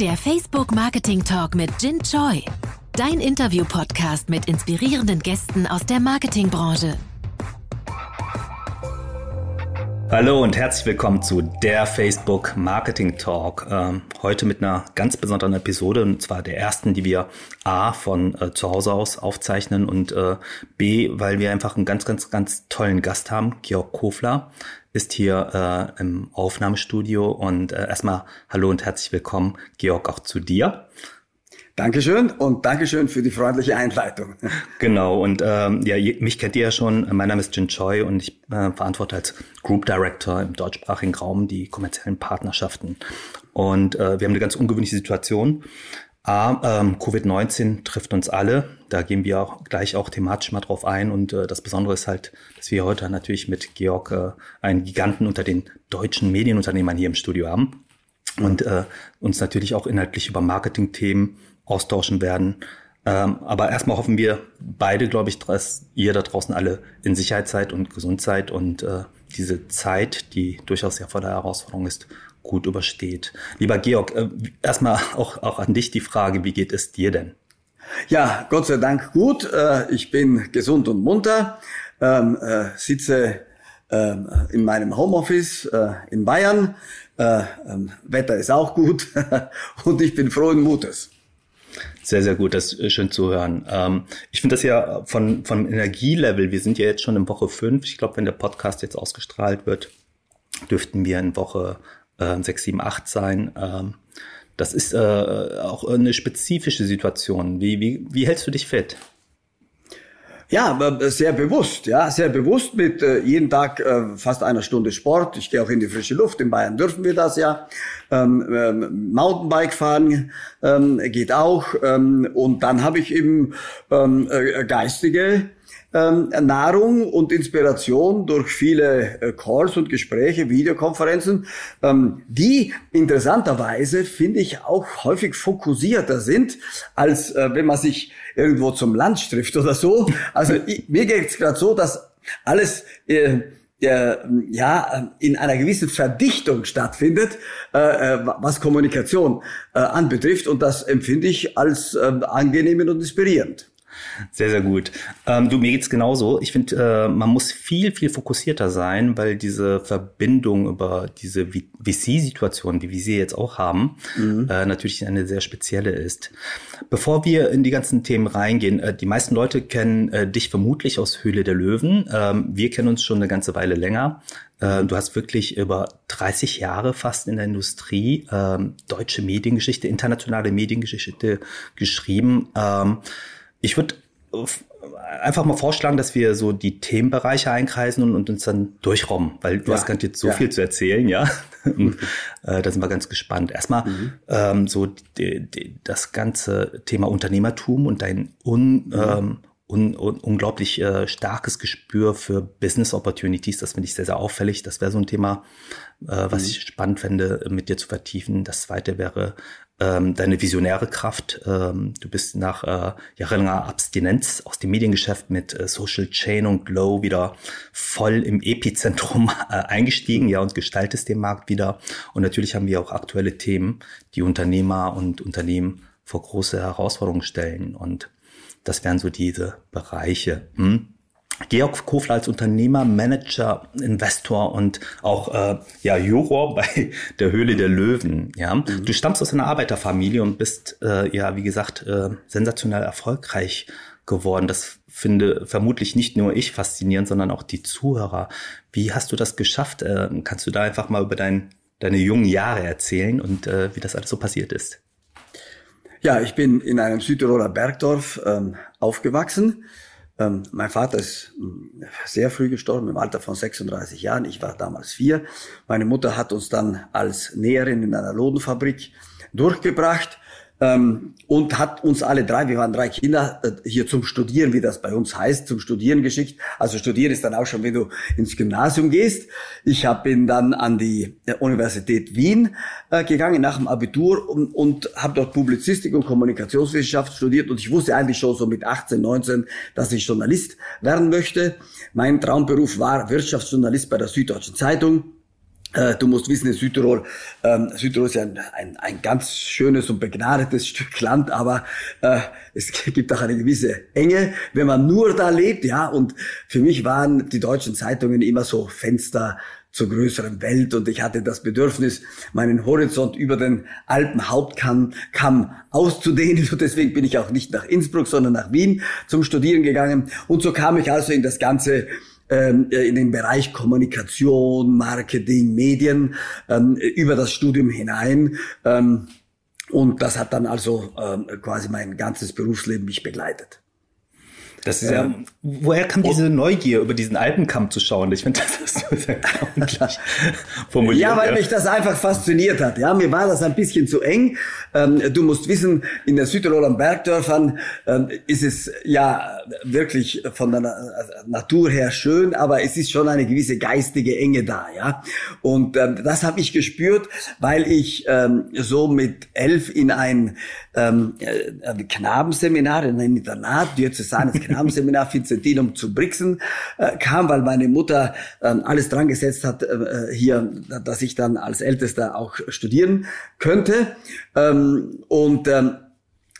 Der Facebook Marketing Talk mit Jin Choi. Dein Interview-Podcast mit inspirierenden Gästen aus der Marketingbranche. Hallo und herzlich willkommen zu der Facebook Marketing Talk. Ähm, heute mit einer ganz besonderen Episode und zwar der ersten, die wir A von äh, zu Hause aus aufzeichnen und äh, B, weil wir einfach einen ganz, ganz, ganz tollen Gast haben. Georg Kofler ist hier äh, im Aufnahmestudio und äh, erstmal Hallo und herzlich willkommen, Georg, auch zu dir. Dankeschön und Dankeschön für die freundliche Einleitung. Genau, und ähm, ja, mich kennt ihr ja schon. Mein Name ist Jin Choi und ich äh, verantworte als Group Director im deutschsprachigen Raum die kommerziellen Partnerschaften. Und äh, wir haben eine ganz ungewöhnliche Situation. A, ähm, Covid-19 trifft uns alle. Da gehen wir auch gleich auch thematisch mal drauf ein. Und äh, das Besondere ist halt, dass wir heute natürlich mit Georg äh, einen Giganten unter den deutschen Medienunternehmern hier im Studio haben und äh, uns natürlich auch inhaltlich über Marketing-Themen austauschen werden. Ähm, aber erstmal hoffen wir beide, glaube ich, dass ihr da draußen alle in Sicherheit seid und gesund seid und äh, diese Zeit, die durchaus vor der Herausforderung ist, gut übersteht. Lieber Georg, äh, erstmal auch, auch an dich die Frage, wie geht es dir denn? Ja, Gott sei Dank gut. Äh, ich bin gesund und munter, ähm, äh, sitze ähm, in meinem Homeoffice äh, in Bayern. Äh, ähm, Wetter ist auch gut und ich bin frohen Mutes. Sehr, sehr gut, das ist schön zu hören. Ähm, ich finde das ja von, vom Energielevel, wir sind ja jetzt schon in Woche fünf. Ich glaube, wenn der Podcast jetzt ausgestrahlt wird, dürften wir in Woche äh, 6, 7, 8 sein. Ähm, das ist äh, auch eine spezifische Situation. Wie, wie, wie hältst du dich fit? Ja, sehr bewusst, ja, sehr bewusst mit äh, jeden Tag äh, fast einer Stunde Sport. Ich gehe auch in die frische Luft. In Bayern dürfen wir das ja. Ähm, ähm, Mountainbike fahren ähm, geht auch. Ähm, und dann habe ich eben ähm, äh, geistige ähm, Nahrung und Inspiration durch viele äh, Calls und Gespräche, Videokonferenzen, ähm, die interessanterweise, finde ich, auch häufig fokussierter sind, als äh, wenn man sich irgendwo zum Lunch trifft oder so. Also ich, mir geht es gerade so, dass alles äh, ja, in einer gewissen Verdichtung stattfindet, äh, äh was Kommunikation äh, anbetrifft. Und das empfinde ich als äh, angenehm und inspirierend. Sehr, sehr gut. Ähm, du, mir geht's genauso. Ich finde, äh, man muss viel, viel fokussierter sein, weil diese Verbindung über diese VC-Situation, die wir sie jetzt auch haben, mhm. äh, natürlich eine sehr spezielle ist. Bevor wir in die ganzen Themen reingehen, äh, die meisten Leute kennen äh, dich vermutlich aus Höhle der Löwen. Ähm, wir kennen uns schon eine ganze Weile länger. Äh, du hast wirklich über 30 Jahre fast in der Industrie ähm, deutsche Mediengeschichte, internationale Mediengeschichte geschrieben. Ähm, ich würde einfach mal vorschlagen, dass wir so die Themenbereiche einkreisen und, und uns dann durchrobben, weil du ja, hast gar nicht so ja. viel zu erzählen, ja. Mhm. äh, da sind wir ganz gespannt. Erstmal mhm. ähm, so die, die, das ganze Thema Unternehmertum und dein un, mhm. ähm, un, un, unglaublich äh, starkes Gespür für Business Opportunities. Das finde ich sehr, sehr auffällig. Das wäre so ein Thema, äh, was mhm. ich spannend fände, mit dir zu vertiefen. Das zweite wäre ähm, deine visionäre Kraft. Ähm, du bist nach äh, jahrelanger Abstinenz aus dem Mediengeschäft mit äh, Social Chain und Glow wieder voll im Epizentrum äh, eingestiegen, ja, und gestaltest den Markt wieder. Und natürlich haben wir auch aktuelle Themen, die Unternehmer und Unternehmen vor große Herausforderungen stellen. Und das wären so diese Bereiche. Hm? Georg Kofler als Unternehmer, Manager, Investor und auch äh, ja Juror bei der Höhle der Löwen. Ja, mhm. du stammst aus einer Arbeiterfamilie und bist äh, ja wie gesagt äh, sensationell erfolgreich geworden. Das finde vermutlich nicht nur ich faszinierend, sondern auch die Zuhörer. Wie hast du das geschafft? Äh, kannst du da einfach mal über dein, deine jungen Jahre erzählen und äh, wie das alles so passiert ist? Ja, ich bin in einem Südtiroler Bergdorf ähm, aufgewachsen ähm, mein Vater ist hm, sehr früh gestorben, im Alter von 36 Jahren. Ich war damals vier. Meine Mutter hat uns dann als Näherin in einer Lodenfabrik durchgebracht ähm, und hat uns alle drei, wir waren drei Kinder, äh, hier zum Studieren, wie das bei uns heißt, zum Studieren geschickt. Also studieren ist dann auch schon, wenn du ins Gymnasium gehst. Ich hab, bin dann an die äh, Universität Wien äh, gegangen nach dem Abitur und, und habe dort Publizistik und Kommunikationswissenschaft studiert und ich wusste eigentlich schon so mit 18, 19, dass ich Journalist werden möchte. Mein Traumberuf war Wirtschaftsjournalist bei der Süddeutschen Zeitung du musst wissen, in Südtirol, ähm, Südtirol ist ja ein, ein, ein ganz schönes und begnadetes Stück Land, aber äh, es gibt auch eine gewisse Enge, wenn man nur da lebt, ja. Und für mich waren die deutschen Zeitungen immer so Fenster zur größeren Welt und ich hatte das Bedürfnis, meinen Horizont über den Alpenhauptkamm Kamm auszudehnen und deswegen bin ich auch nicht nach Innsbruck, sondern nach Wien zum Studieren gegangen und so kam ich also in das ganze äh, in den Bereich Kommunikation, Marketing, Medien ähm, über das Studium hinein. Ähm, und das hat dann also quasi mein ganzes Berufsleben mich begleitet. Das ist ja, ähm, woher kam diese Neugier, über diesen Alpenkamm zu schauen? Ich finde, das ist gleich formuliert. Ja, weil ja. mich das einfach fasziniert hat. Ja, mir war das ein bisschen zu eng. Ähm, du musst wissen, in den Südtiroler Bergdörfern ähm, ist es ja wirklich von der Natur her schön, aber es ist schon eine gewisse geistige Enge da. Ja, und ähm, das habe ich gespürt, weil ich ähm, so mit elf in ein ähm, äh, Knabenseminar, in ein Internat, diözesanes Knabenseminar Vincentinum zu Brixen äh, kam, weil meine Mutter äh, alles dran gesetzt hat, äh, hier, dass ich dann als Ältester auch studieren könnte. Ähm, und ähm,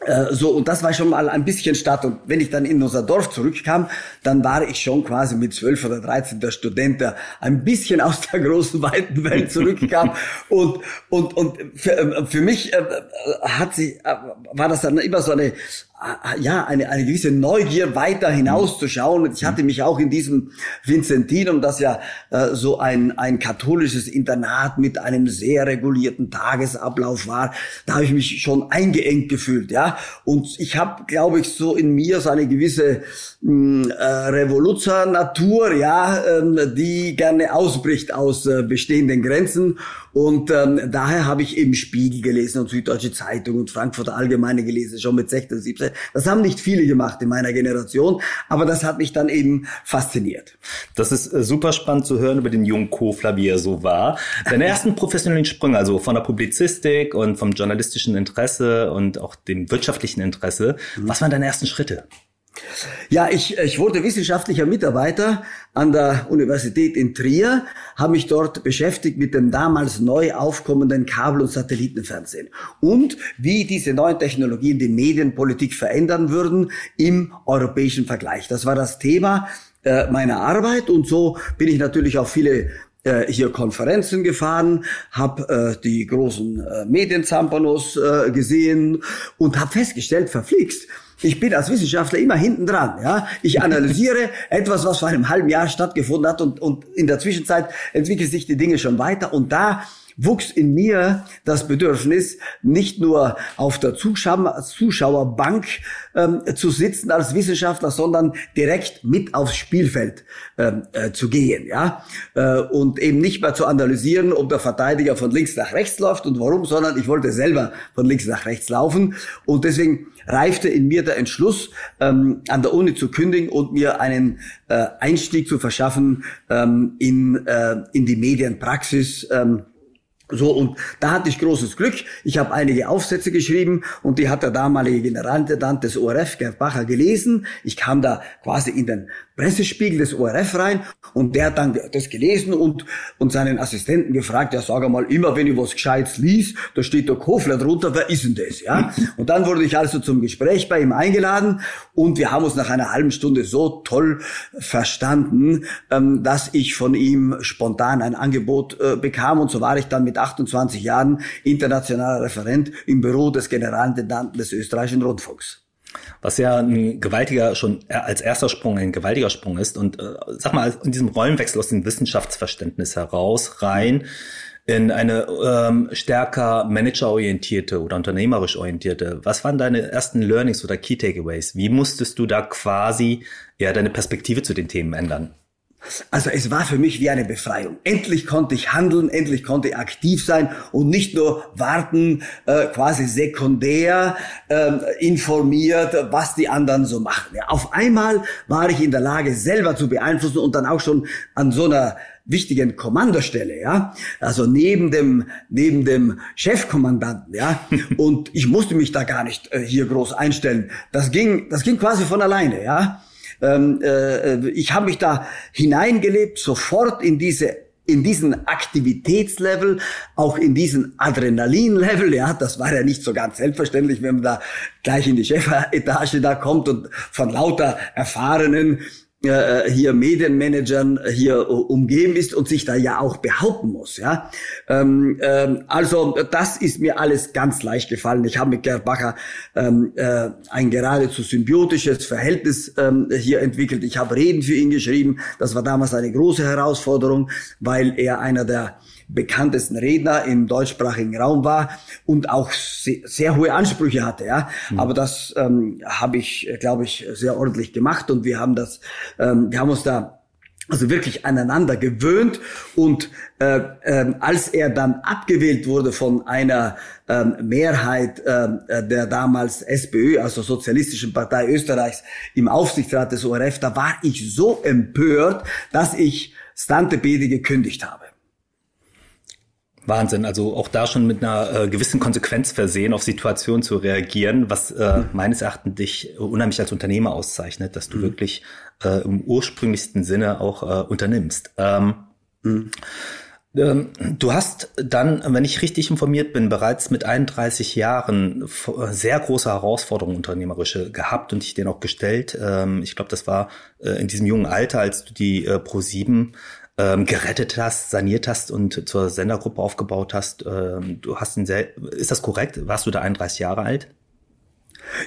äh, so, und das war schon mal ein bisschen Stadt. Und wenn ich dann in unser Dorf zurückkam, dann war ich schon quasi mit zwölf oder dreizehn der Student, der ein bisschen aus der großen, weiten Welt zurückkam. und, und, und für, äh, für mich äh, hat sie, war das dann immer so eine, ja, eine, eine gewisse Neugier weiter hinauszuschauen. Ich hatte mich auch in diesem Vincentinum, das ja äh, so ein, ein katholisches Internat mit einem sehr regulierten Tagesablauf war, da habe ich mich schon eingeengt gefühlt, ja. Und ich habe, glaube ich, so in mir so eine gewisse äh, Revoluzer-Natur, ja, ähm, die gerne ausbricht aus äh, bestehenden Grenzen und ähm, daher habe ich eben Spiegel gelesen und Süddeutsche Zeitung und Frankfurter Allgemeine gelesen, schon mit 16, 17. Das haben nicht viele gemacht in meiner Generation, aber das hat mich dann eben fasziniert. Das ist äh, super spannend zu hören über den jungen Kofler, wie er so war. Deine ersten professionellen Sprünge, also von der Publizistik und vom journalistischen Interesse und auch dem wirtschaftlichen Interesse. Mhm. Was waren deine ersten Schritte? Ja, ich, ich wurde wissenschaftlicher Mitarbeiter an der Universität in Trier, habe mich dort beschäftigt mit dem damals neu aufkommenden Kabel- und Satellitenfernsehen und wie diese neuen Technologien die Medienpolitik verändern würden im europäischen Vergleich. Das war das Thema äh, meiner Arbeit und so bin ich natürlich auf viele äh, hier Konferenzen gefahren, habe äh, die großen äh, Medienzampanos äh, gesehen und habe festgestellt, verflixt, ich bin als Wissenschaftler immer hinten dran. Ja? Ich analysiere etwas, was vor einem halben Jahr stattgefunden hat und, und in der Zwischenzeit entwickeln sich die Dinge schon weiter und da wuchs in mir das Bedürfnis, nicht nur auf der Zuschauer, Zuschauerbank ähm, zu sitzen als Wissenschaftler, sondern direkt mit aufs Spielfeld ähm, äh, zu gehen, ja, äh, und eben nicht mehr zu analysieren, ob der Verteidiger von links nach rechts läuft und warum, sondern ich wollte selber von links nach rechts laufen und deswegen reifte in mir der Entschluss, ähm, an der Uni zu kündigen und mir einen äh, Einstieg zu verschaffen ähm, in, äh, in die Medienpraxis. Ähm, so, und da hatte ich großes Glück. Ich habe einige Aufsätze geschrieben und die hat der damalige Generalintendant des ORF, Gerd Bacher, gelesen. Ich kam da quasi in den Pressespiegel des ORF rein und der hat dann das gelesen und, und seinen Assistenten gefragt, ja, sag mal, immer wenn ich was Gescheites lies, da steht der Kofler drunter, wer ist denn das, ja? Und dann wurde ich also zum Gespräch bei ihm eingeladen und wir haben uns nach einer halben Stunde so toll verstanden, ähm, dass ich von ihm spontan ein Angebot äh, bekam und so war ich dann mit 28 Jahren internationaler Referent im Büro des Generalintendanten des österreichischen Rundfunks. Was ja ein gewaltiger, schon als erster Sprung ein gewaltiger Sprung ist. Und äh, sag mal, in diesem Rollenwechsel aus dem Wissenschaftsverständnis heraus rein in eine ähm, stärker managerorientierte oder unternehmerisch orientierte. Was waren deine ersten Learnings oder Key Takeaways? Wie musstest du da quasi ja deine Perspektive zu den Themen ändern? Also es war für mich wie eine Befreiung. Endlich konnte ich handeln, endlich konnte ich aktiv sein und nicht nur warten, äh, quasi sekundär äh, informiert, was die anderen so machen. Ja, auf einmal war ich in der Lage, selber zu beeinflussen und dann auch schon an so einer wichtigen Kommandostelle, ja, also neben dem neben dem Chefkommandanten, ja, und ich musste mich da gar nicht äh, hier groß einstellen. Das ging, das ging quasi von alleine, ja. Ähm, äh, ich habe mich da hineingelebt, sofort in diese in diesen Aktivitätslevel, auch in diesen Adrenalinlevel, ja, das war ja nicht so ganz selbstverständlich, wenn man da gleich in die Chefetage da kommt und von lauter erfahrenen äh, hier Medienmanagern hier umgeben ist und sich da ja auch behaupten muss. Ja, ähm, ähm, also das ist mir alles ganz leicht gefallen. Ich habe mit Gerd Bacher ähm, äh, ein geradezu symbiotisches Verhältnis ähm, hier entwickelt. Ich habe Reden für ihn geschrieben. Das war damals eine große Herausforderung, weil er einer der bekanntesten Redner im deutschsprachigen Raum war und auch sehr, sehr hohe Ansprüche hatte. Ja, mhm. aber das ähm, habe ich, glaube ich, sehr ordentlich gemacht und wir haben das, ähm, wir haben uns da also wirklich aneinander gewöhnt und äh, äh, als er dann abgewählt wurde von einer ähm, Mehrheit äh, der damals SPÖ, also Sozialistischen Partei Österreichs, im Aufsichtsrat des ORF, da war ich so empört, dass ich Stante Bede gekündigt habe. Wahnsinn, also auch da schon mit einer äh, gewissen Konsequenz versehen, auf Situationen zu reagieren, was äh, mhm. meines Erachtens dich unheimlich als Unternehmer auszeichnet, dass du mhm. wirklich äh, im ursprünglichsten Sinne auch äh, unternimmst. Ähm, mhm. ähm, Du hast dann, wenn ich richtig informiert bin, bereits mit 31 Jahren sehr große Herausforderungen unternehmerische gehabt und dich denen auch gestellt. Ähm, ich glaube, das war äh, in diesem jungen Alter, als du die äh, Pro7 ähm, gerettet hast, saniert hast und zur Sendergruppe aufgebaut hast. Ähm, du hast ein sehr, ist das korrekt? Warst du da 31 Jahre alt?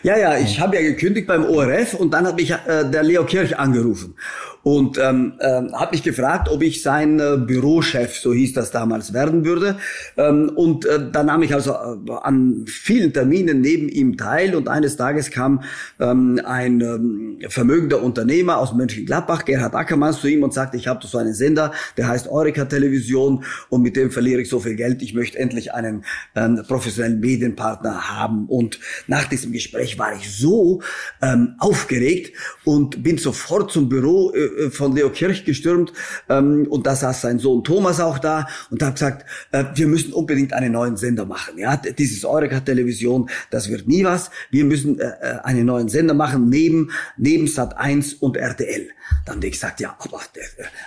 Ja, ja, ich habe ja gekündigt beim ORF und dann hat mich äh, der Leo Kirch angerufen und ähm, äh, hat mich gefragt, ob ich sein äh, Bürochef, so hieß das damals, werden würde. Ähm, und äh, da nahm ich also äh, an vielen Terminen neben ihm teil und eines Tages kam ähm, ein ähm, vermögender Unternehmer aus Mönchengladbach, Gerhard Ackermann, zu ihm und sagte, ich habe so einen Sender, der heißt Eureka Television und mit dem verliere ich so viel Geld, ich möchte endlich einen äh, professionellen Medienpartner haben. Und nach diesem Gespräch war ich so ähm, aufgeregt und bin sofort zum Büro äh, von Leo Kirch gestürmt ähm, und da saß sein Sohn Thomas auch da und hat gesagt, äh, wir müssen unbedingt einen neuen Sender machen. Ja, dieses Eureka Television, das wird nie was. Wir müssen äh, äh einen neuen Sender machen neben neben Sat 1 und RTL. Dann habe ich gesagt, ja, aber der,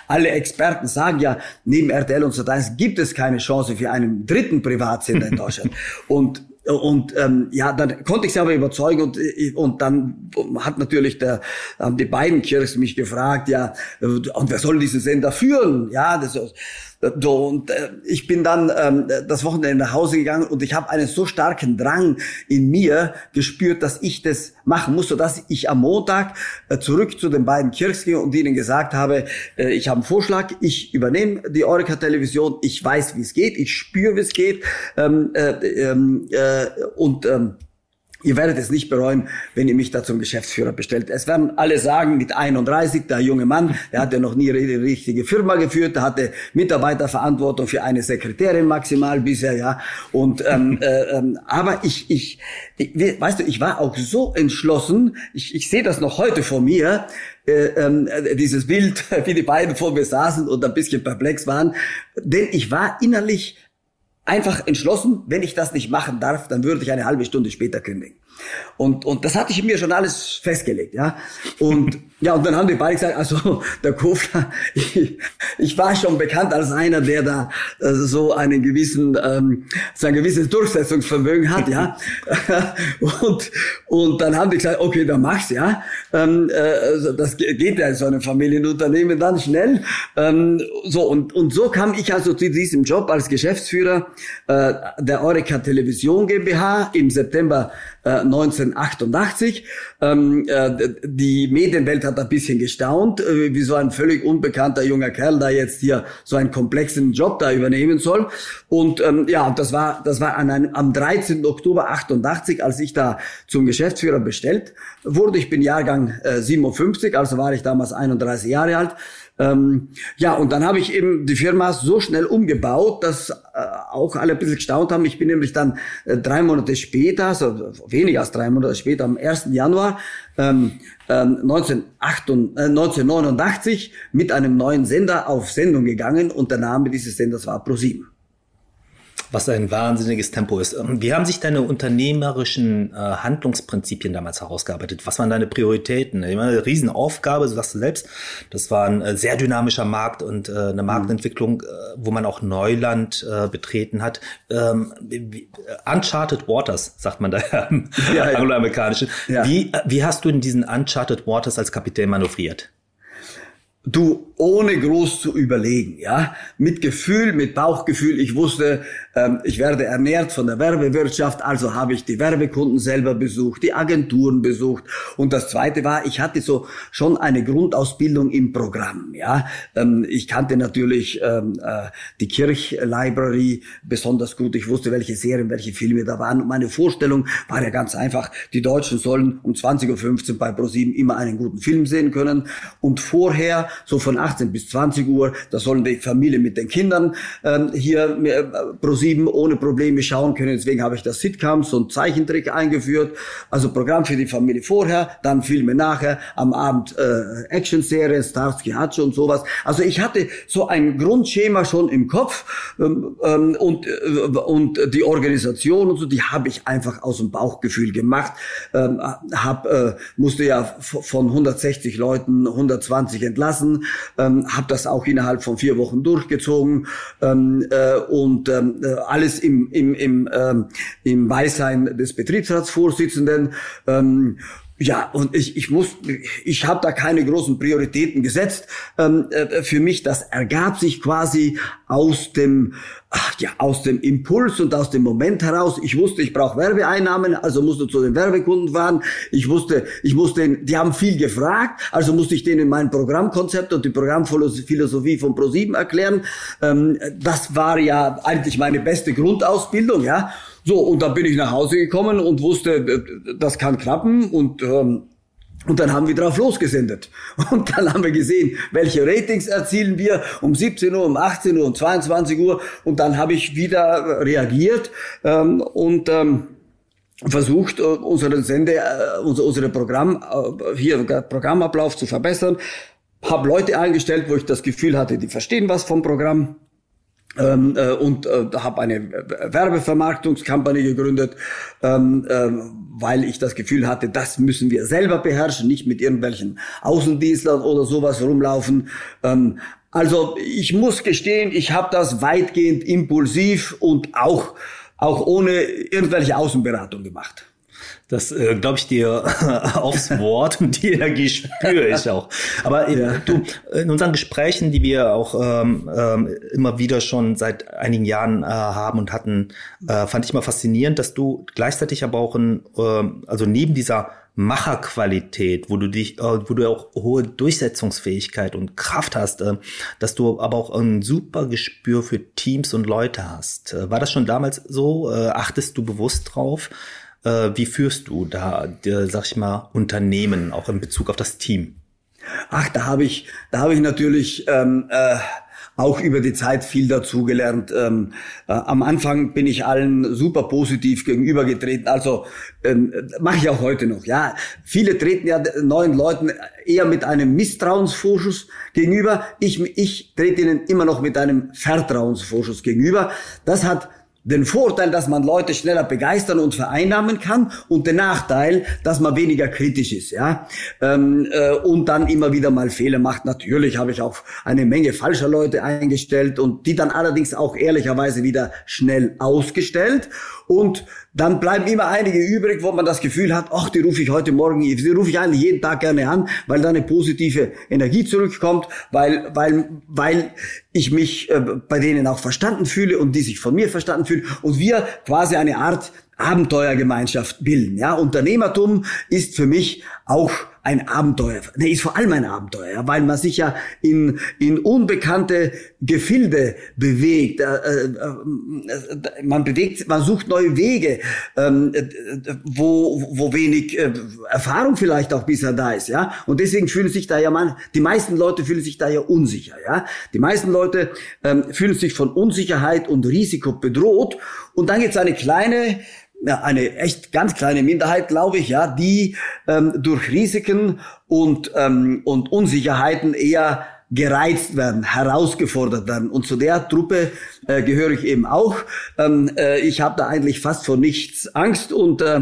alle Experten sagen ja, neben RTL und Sat 1 gibt es keine Chance für einen dritten Privatsender in Deutschland. und und ähm, ja, dann konnte ich sie aber überzeugen und, äh, und dann hat natürlich der, haben die beiden Kirchen mich gefragt, ja, und wer soll diesen Sender führen? Ja, das, so, und äh, ich bin dann ähm, das Wochenende nach Hause gegangen und ich habe einen so starken Drang in mir gespürt, dass ich das machen muss, sodass ich am Montag äh, zurück zu den beiden Kirchs ging und ihnen gesagt habe, äh, ich habe einen Vorschlag, ich übernehme die Eureka Television, ich weiß, wie es geht, ich spüre, wie es geht ähm, äh, ähm, äh, und ähm, Ihr werdet es nicht bereuen, wenn ihr mich da zum Geschäftsführer bestellt. Es werden alle sagen, mit 31, der junge Mann, der hat ja noch nie eine richtige Firma geführt, der hatte Mitarbeiterverantwortung für eine Sekretärin maximal bisher, ja. Und ähm, äh, ähm, aber ich, ich, ich, weißt du, ich war auch so entschlossen. Ich, ich sehe das noch heute vor mir. Äh, äh, dieses Bild, wie die beiden vor mir saßen und ein bisschen perplex waren, denn ich war innerlich einfach entschlossen, wenn ich das nicht machen darf, dann würde ich eine halbe Stunde später kündigen. Und, und das hatte ich mir schon alles festgelegt, ja. Und, ja, und dann haben die beide gesagt, also, der Kofler, ich, ich war schon bekannt als einer, der da äh, so einen gewissen, ähm, so gewisses Durchsetzungsvermögen hat, ja. und, und dann haben die gesagt, okay, dann mach's, ja. Ähm, äh, das geht ja in so einem Familienunternehmen dann schnell. Ähm, so, und, und so kam ich also zu diesem Job als Geschäftsführer äh, der Eureka Television GmbH im September 1988. Äh, ähm, äh, die Medienwelt hat ein bisschen gestaunt, äh, wie so ein völlig unbekannter junger Kerl da jetzt hier so einen komplexen Job da übernehmen soll. Und ähm, ja, das war das war an einem, am 13. Oktober 88, als ich da zum Geschäftsführer bestellt wurde. Ich bin Jahrgang äh, 57, also war ich damals 31 Jahre alt. Ähm, ja, und dann habe ich eben die Firma so schnell umgebaut, dass äh, auch alle ein bisschen gestaunt haben. Ich bin nämlich dann äh, drei Monate später, also weniger als drei Monate später, am 1. Januar ähm, ähm, 1988, äh, 1989 mit einem neuen Sender auf Sendung gegangen und der Name dieses Senders war ProSieben. Was ein wahnsinniges Tempo ist. Ähm, wie haben sich deine unternehmerischen äh, Handlungsprinzipien damals herausgearbeitet? Was waren deine Prioritäten? Ich meine, eine Riesenaufgabe, so sagst du selbst. Das war ein äh, sehr dynamischer Markt und äh, eine. Marktentwicklung, äh, wo man auch Neuland äh, betreten hat. Ähm, wie, Uncharted Waters, sagt man da im ja, ja. angloamerikanischen. Ja. Wie, äh, wie hast du in diesen Uncharted Waters als Kapitän manövriert? Du ohne groß zu überlegen, ja, mit Gefühl, mit Bauchgefühl. Ich wusste, ähm, ich werde ernährt von der Werbewirtschaft, also habe ich die Werbekunden selber besucht, die Agenturen besucht. Und das Zweite war, ich hatte so schon eine Grundausbildung im Programm. Ja, ähm, ich kannte natürlich ähm, äh, die Kirchlibrary besonders gut. Ich wusste, welche Serien, welche Filme da waren. Und meine Vorstellung war ja ganz einfach: Die Deutschen sollen um 20:15 Uhr bei ProSieben immer einen guten Film sehen können. Und vorher, so von 18 bis 20 Uhr, da sollen die Familie mit den Kindern hier äh, ProSieben 7 ohne Probleme schauen können. Deswegen habe ich das Sitcoms und Zeichentrick eingeführt. Also Programm für die Familie vorher, dann Filme nachher, am Abend äh, Action-Serien, Starsky Hutch und sowas. Also ich hatte so ein Grundschema schon im Kopf ähm, ähm, und, äh, und die Organisation und so, die habe ich einfach aus dem Bauchgefühl gemacht. Ähm, hab, äh, musste ja von 160 Leuten 120 entlassen, ähm, habe das auch innerhalb von vier Wochen durchgezogen ähm, äh, und ähm, äh, alles im, im, im, ähm, im Beisein des Betriebsratsvorsitzenden. Ähm, ja, und ich, ich muss, ich habe da keine großen Prioritäten gesetzt. Ähm, äh, für mich, das ergab sich quasi aus dem, ach, ja, aus dem Impuls und aus dem Moment heraus. Ich wusste, ich brauche Werbeeinnahmen, also musste zu den Werbekunden fahren. Ich wusste, ich musste, die haben viel gefragt, also musste ich denen mein Programmkonzept und die Programmphilosophie von Pro7 erklären. Ähm, das war ja eigentlich meine beste Grundausbildung, ja. So, und dann bin ich nach Hause gekommen und wusste, äh, das kann klappen und ähm, und dann haben wir drauf losgesendet. Und dann haben wir gesehen, welche Ratings erzielen wir um 17 Uhr, um 18 Uhr, um 22 Uhr. Und dann habe ich wieder reagiert ähm, und ähm, versucht, äh, unseren Sende, äh, unser, unsere Programm, äh, hier Programmablauf zu verbessern. Habe Leute eingestellt, wo ich das Gefühl hatte, die verstehen was vom Programm ähm, äh, und äh, habe eine Werbevermarktungskampagne gegründet, ähm, äh, weil ich das Gefühl hatte, das müssen wir selber beherrschen, nicht mit irgendwelchen Außendienstlern oder sowas rumlaufen. Ähm, also ich muss gestehen, ich habe das weitgehend impulsiv und auch auch ohne irgendwelche Außenberatung gemacht. Das äh, glaube ich dir aufs Wort und die Energie spüre ich auch. Aber äh, ja. du, in unseren Gesprächen, die wir auch ähm, ähm, immer wieder schon seit einigen Jahren äh, haben und hatten, äh, fand ich mal faszinierend, dass du gleichzeitig aber auch ein, äh, also neben dieser Macherqualität, wo du dich, äh, wo du auch hohe Durchsetzungsfähigkeit und Kraft hast, äh, dass du aber auch ein super Gespür für Teams und Leute hast. Äh, war das schon damals so? Äh, achtest du bewusst drauf? Äh, wie führst du da, äh, sag ich mal, Unternehmen auch in Bezug auf das Team? Ach, da habe ich, da habe ich natürlich ähm, äh, auch über die Zeit viel dazugelernt. Ähm, äh, am Anfang bin ich allen super positiv gegenübergetreten. Also ähm, mache ich auch heute noch. Ja, viele treten ja neuen Leuten eher mit einem Misstrauensvorschuss gegenüber. Ich, ich trete ihnen immer noch mit einem Vertrauensvorschuss gegenüber. Das hat den Vorteil, dass man Leute schneller begeistern und vereinnahmen kann und den Nachteil, dass man weniger kritisch ist, ja, ähm, äh, und dann immer wieder mal Fehler macht. Natürlich habe ich auch eine Menge falscher Leute eingestellt und die dann allerdings auch ehrlicherweise wieder schnell ausgestellt und dann bleiben immer einige übrig, wo man das Gefühl hat, ach, die rufe ich heute Morgen, die rufe ich eigentlich jeden Tag gerne an, weil da eine positive Energie zurückkommt, weil, weil, weil ich mich äh, bei denen auch verstanden fühle und die sich von mir verstanden fühlen. Und wir quasi eine Art Abenteuergemeinschaft bilden. Ja, Unternehmertum ist für mich auch ein Abenteuer. Ne, ist vor allem ein Abenteuer, weil man sich ja in, in unbekannte Gefilde bewegt. Äh, äh, äh, man bewegt, man sucht neue Wege, ähm, wo, wo wenig Erfahrung vielleicht auch bisher da ist, ja. Und deswegen fühlen sich da ja man, die meisten Leute fühlen sich da ja unsicher, ja. Die meisten Leute ähm, fühlen sich von Unsicherheit und Risiko bedroht. Und dann gibt es eine kleine ja, eine echt ganz kleine Minderheit, glaube ich, ja, die ähm, durch Risiken und, ähm, und Unsicherheiten eher gereizt werden, herausgefordert werden. Und zu der Truppe äh, gehöre ich eben auch. Ähm, äh, ich habe da eigentlich fast vor nichts Angst und äh,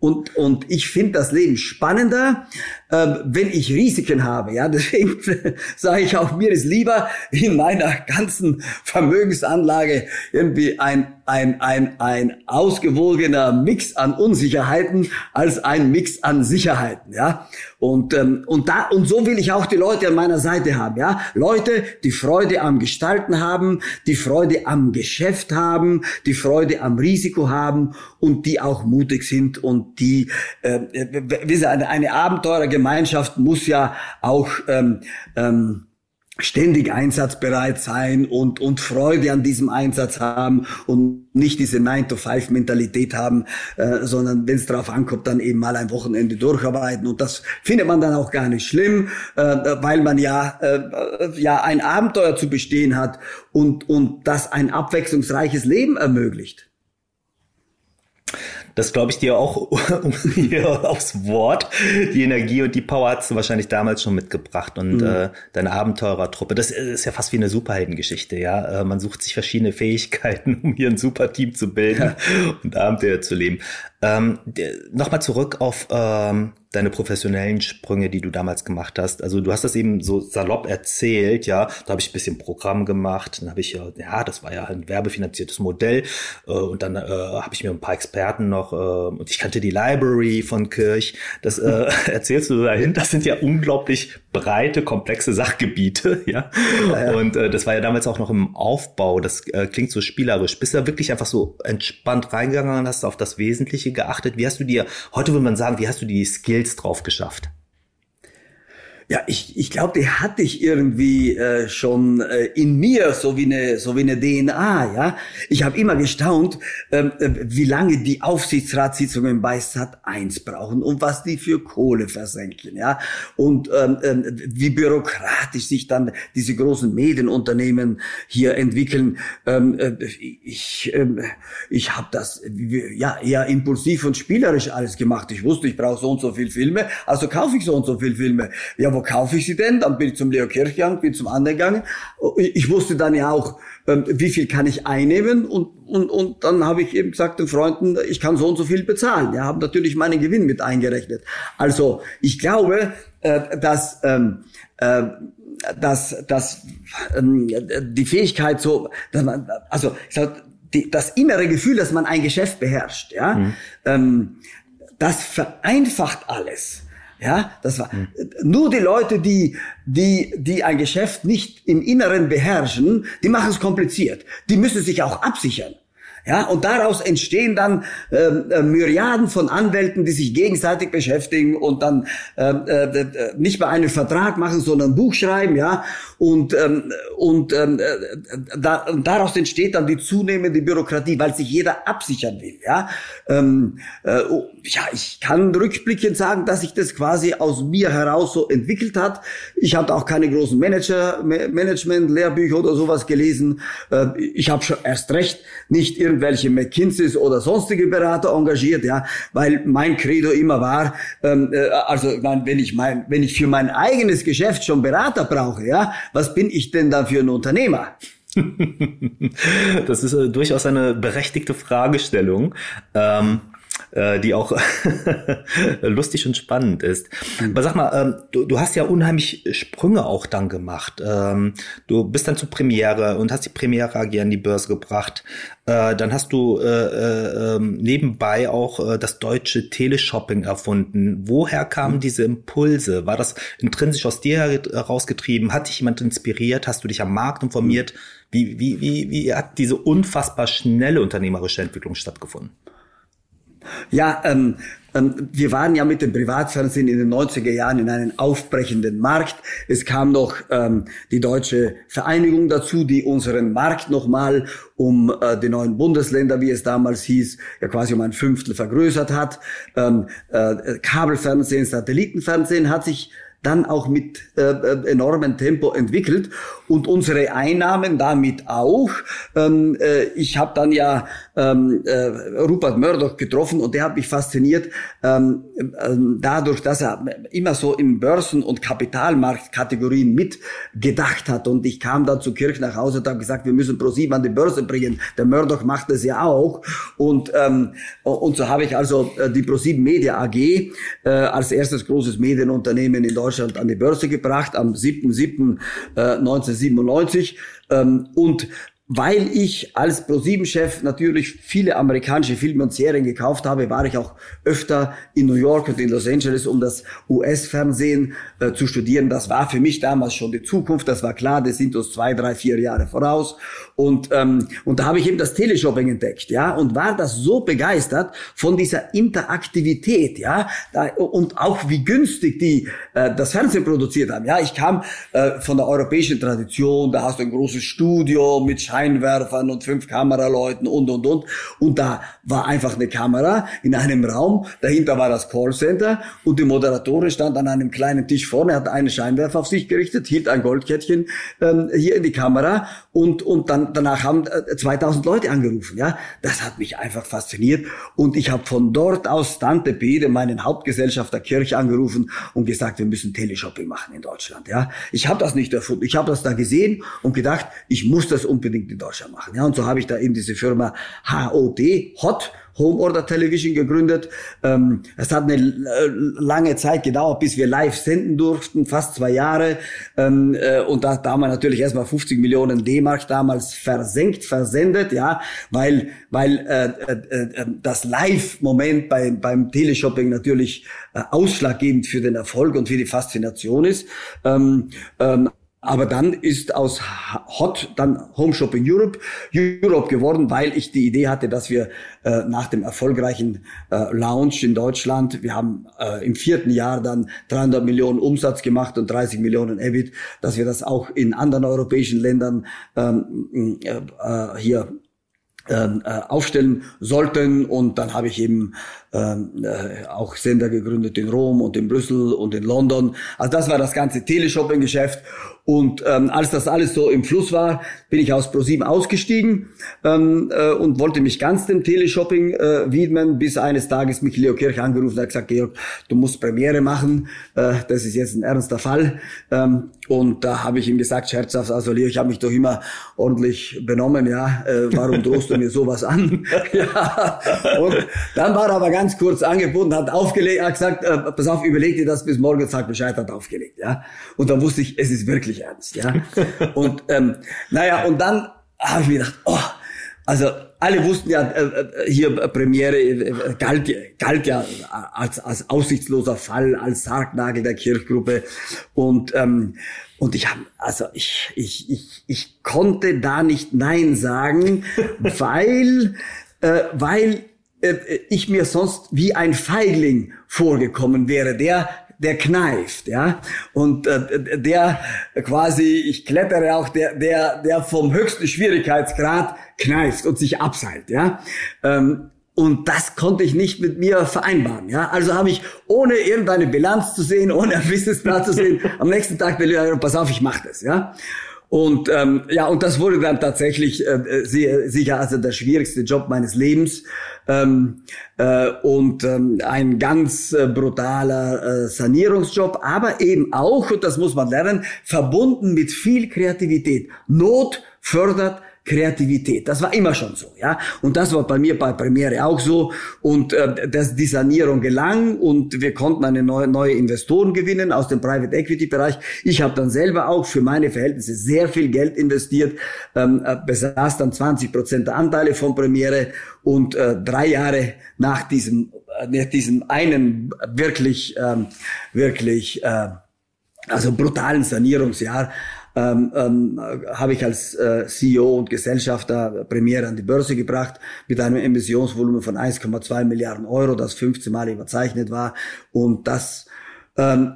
und, und ich finde das Leben spannender, äh, wenn ich Risiken habe. Ja, deswegen sage ich auch, mir ist lieber in meiner ganzen Vermögensanlage irgendwie ein, ein, ein, ein ausgewogener Mix an Unsicherheiten als ein Mix an Sicherheiten. Ja, und, ähm, und da, und so will ich auch die Leute an meiner Seite haben. Ja, Leute, die Freude am Gestalten haben, die Freude am Geschäft haben, die Freude am Risiko haben und die auch mutig sind und die, äh, eine, eine Abenteurergemeinschaft muss ja auch ähm, ähm, ständig einsatzbereit sein und, und Freude an diesem Einsatz haben und nicht diese 9-to-5-Mentalität haben, äh, sondern wenn es darauf ankommt, dann eben mal ein Wochenende durcharbeiten. Und das findet man dann auch gar nicht schlimm, äh, weil man ja, äh, ja ein Abenteuer zu bestehen hat und, und das ein abwechslungsreiches Leben ermöglicht. Das glaube ich dir auch um hier aufs Wort. Die Energie und die Power hast du wahrscheinlich damals schon mitgebracht und mhm. äh, deine Abenteurertruppe. Das ist ja fast wie eine Superheldengeschichte, ja. Äh, man sucht sich verschiedene Fähigkeiten, um hier ein super Team zu bilden ja. und Abenteuer zu leben. Ähm, Nochmal zurück auf ähm, deine professionellen Sprünge, die du damals gemacht hast. Also du hast das eben so salopp erzählt, ja. Da habe ich ein bisschen Programm gemacht, dann habe ich ja, ja, das war ja ein werbefinanziertes Modell äh, und dann äh, habe ich mir ein paar Experten noch äh, und ich kannte die Library von Kirch. Das äh, erzählst du dahin. Das sind ja unglaublich breite, komplexe Sachgebiete, ja. ja, ja. Und äh, das war ja damals auch noch im Aufbau. Das äh, klingt so spielerisch. Bist du da wirklich einfach so entspannt reingegangen und hast auf das Wesentliche geachtet? Wie hast du dir, heute würde man sagen, wie hast du die Skills drauf geschafft? Ja, ich, ich glaube, die hatte ich irgendwie äh, schon äh, in mir, so wie eine, so wie eine DNA. Ja, ich habe immer gestaunt, ähm, äh, wie lange die Aufsichtsratssitzungen bei Sat 1 brauchen und was die für Kohle versenken. Ja, und ähm, äh, wie bürokratisch sich dann diese großen Medienunternehmen hier entwickeln. Ähm, äh, ich äh, ich habe das ja eher impulsiv und spielerisch alles gemacht. Ich wusste, ich brauche so und so viel Filme, also kaufe ich so und so viel Filme. Ja, wo kaufe ich sie denn? Dann bin ich zum Leo Kirch gegangen, bin zum anderen gegangen. Ich wusste dann ja auch, ähm, wie viel kann ich einnehmen und, und, und dann habe ich eben gesagt den Freunden, ich kann so und so viel bezahlen. Ja, haben natürlich meinen Gewinn mit eingerechnet. Also ich glaube, äh, dass, ähm, äh, dass, dass ähm, die Fähigkeit so, dass man, also ich sag, die, das innere Gefühl, dass man ein Geschäft beherrscht, ja, mhm. das vereinfacht alles. Ja, das war mhm. nur die Leute, die die die ein Geschäft nicht im Inneren beherrschen, die machen es kompliziert. Die müssen sich auch absichern. Ja, und daraus entstehen dann ähm, äh, Myriaden von Anwälten, die sich gegenseitig beschäftigen und dann ähm, äh, äh, nicht mehr einen Vertrag machen, sondern ein Buch schreiben, ja. Und, ähm, und ähm, äh, da, und daraus entsteht dann die zunehmende Bürokratie, weil sich jeder absichern will, ja. Ähm, äh, oh, ja, ich kann rückblickend sagen, dass sich das quasi aus mir heraus so entwickelt hat. Ich habe auch keine großen Manager, Management-Lehrbücher oder sowas gelesen. Äh, ich habe erst recht nicht irgendwie irgendwelche McKinseys oder sonstige Berater engagiert, ja, weil mein Credo immer war, ähm, äh, also wenn ich mein, wenn ich für mein eigenes Geschäft schon Berater brauche, ja, was bin ich denn da für ein Unternehmer? das ist äh, durchaus eine berechtigte Fragestellung. Ähm äh, die auch lustig und spannend ist. Mhm. Aber sag mal, ähm, du, du hast ja unheimlich Sprünge auch dann gemacht. Ähm, du bist dann zur Premiere und hast die Premiere AG an die Börse gebracht. Äh, dann hast du äh, äh, ähm, nebenbei auch äh, das deutsche Teleshopping erfunden. Woher kamen mhm. diese Impulse? War das intrinsisch aus dir herausgetrieben? Hat dich jemand inspiriert? Hast du dich am Markt informiert? Mhm. Wie, wie, wie, wie hat diese unfassbar schnelle unternehmerische Entwicklung stattgefunden? Ja, ähm, ähm, wir waren ja mit dem Privatfernsehen in den 90er Jahren in einem aufbrechenden Markt. Es kam noch ähm, die deutsche Vereinigung dazu, die unseren Markt nochmal um äh, die neuen Bundesländer, wie es damals hieß, ja quasi um ein Fünftel vergrößert hat. Ähm, äh, Kabelfernsehen, Satellitenfernsehen hat sich dann auch mit äh, äh, enormem Tempo entwickelt und unsere Einnahmen damit auch. Ähm, äh, ich habe dann ja ähm, äh, Rupert Murdoch getroffen und der hat mich fasziniert ähm, äh, dadurch, dass er immer so in Börsen- und Kapitalmarktkategorien mitgedacht hat und ich kam dann zu Kirch nach Hause und habe gesagt, wir müssen ProSieben an die Börse bringen. Der Murdoch macht das ja auch und ähm, und so habe ich also äh, die ProSieben Media AG äh, als erstes großes Medienunternehmen in Deutschland an die Börse gebracht am 7.7.1997 äh, ähm, und weil ich als ProSieben-Chef natürlich viele amerikanische Filme und Serien gekauft habe, war ich auch öfter in New York und in Los Angeles, um das US-Fernsehen äh, zu studieren. Das war für mich damals schon die Zukunft. Das war klar, die sind uns zwei, drei, vier Jahre voraus. Und, ähm, und da habe ich eben das Teleshopping entdeckt, ja, und war das so begeistert von dieser Interaktivität, ja, da, und auch wie günstig die äh, das Fernsehen produziert haben. Ja, ich kam äh, von der europäischen Tradition, da hast du ein großes Studio mit Scheinwerfern und fünf Kameraleuten und, und, und. Und da war einfach eine Kamera in einem Raum. Dahinter war das Callcenter und die Moderatorin stand an einem kleinen Tisch vorne, hat einen Scheinwerfer auf sich gerichtet, hielt ein Goldkettchen ähm, hier in die Kamera und, und dann, danach haben äh, 2000 Leute angerufen. Ja, Das hat mich einfach fasziniert und ich habe von dort aus Tante Pede, meinen Hauptgesellschafter Kirch, angerufen und gesagt, wir müssen Teleshopping machen in Deutschland. Ja, Ich habe das nicht erfunden. Ich habe das da gesehen und gedacht, ich muss das unbedingt in Deutschland machen. Ja, und so habe ich da eben diese Firma HOT, Hot Home Order Television gegründet. Ähm, es hat eine äh, lange Zeit gedauert, bis wir live senden durften, fast zwei Jahre. Ähm, äh, und da, da haben wir natürlich erstmal 50 Millionen D-Mark damals versenkt, versendet, ja, weil, weil äh, äh, äh, das Live-Moment bei, beim Teleshopping natürlich äh, ausschlaggebend für den Erfolg und für die Faszination ist. Ähm, ähm, aber dann ist aus Hot dann Home Shopping Europe Europe geworden, weil ich die Idee hatte, dass wir äh, nach dem erfolgreichen äh, Launch in Deutschland, wir haben äh, im vierten Jahr dann 300 Millionen Umsatz gemacht und 30 Millionen EBIT, dass wir das auch in anderen europäischen Ländern ähm, äh, hier ähm, äh, aufstellen sollten. Und dann habe ich eben ähm, äh, auch Sender gegründet in Rom und in Brüssel und in London. Also das war das ganze Teleshopping-Geschäft. Und ähm, als das alles so im Fluss war, bin ich aus ProSieben ausgestiegen ähm, äh, und wollte mich ganz dem Teleshopping äh, widmen, bis eines Tages mich Leo Kirch angerufen hat gesagt, Georg, du musst Premiere machen, äh, das ist jetzt ein ernster Fall. Ähm, und da habe ich ihm gesagt, scherzhaft, also Leo, ich habe mich doch immer ordentlich benommen, ja, äh, warum drohst du mir sowas an? ja. Und dann war er aber ganz kurz angebunden, hat aufgelegt, hat gesagt, äh, pass auf, überleg dir das bis morgen, sag Bescheid, hat aufgelegt, ja. Und dann wusste ich, es ist wirklich ernst, ja. und ähm, naja, und dann habe ich mir gedacht, oh, also alle wussten ja, äh, äh hier äh, Premiere äh, galt, galt ja als, als aussichtsloser Fall, als Sargnagel der Kirchgruppe. Und, ähm, und ich habe, also ich, ich, ich, ich konnte da nicht Nein sagen, weil, äh, weil äh, ich mir sonst wie ein Feigling vorgekommen wäre, der der kneift, ja. Und äh, der quasi, ich klettere auch, der, der, der vom höchsten Schwierigkeitsgrad kneift und sich abseilt, ja. Ähm, und das konnte ich nicht mit mir vereinbaren. Ja? Also habe ich, ohne irgendeine Bilanz zu sehen, ohne ein Businessplan zu sehen, am nächsten Tag, pass auf, ich mache das. Ja? Und ähm, ja, und das wurde dann tatsächlich äh, sehr, sicher also der schwierigste Job meines Lebens ähm, äh, und ähm, ein ganz äh, brutaler äh, Sanierungsjob, aber eben auch, und das muss man lernen, verbunden mit viel Kreativität. Not fördert Kreativität. Das war immer schon so, ja. Und das war bei mir bei Premiere auch so. Und äh, das, die Sanierung gelang und wir konnten eine neue, neue Investoren gewinnen aus dem Private Equity Bereich. Ich habe dann selber auch für meine Verhältnisse sehr viel Geld investiert, ähm, äh, besaß dann 20 Prozent der Anteile von Premiere und äh, drei Jahre nach diesem, äh, nach diesem einen wirklich, ähm, wirklich, äh, also brutalen Sanierungsjahr ähm, ähm, habe ich als äh, CEO und Gesellschafter Premiere an die Börse gebracht mit einem Emissionsvolumen von 1,2 Milliarden Euro, das 15 Mal überzeichnet war. Und das ähm,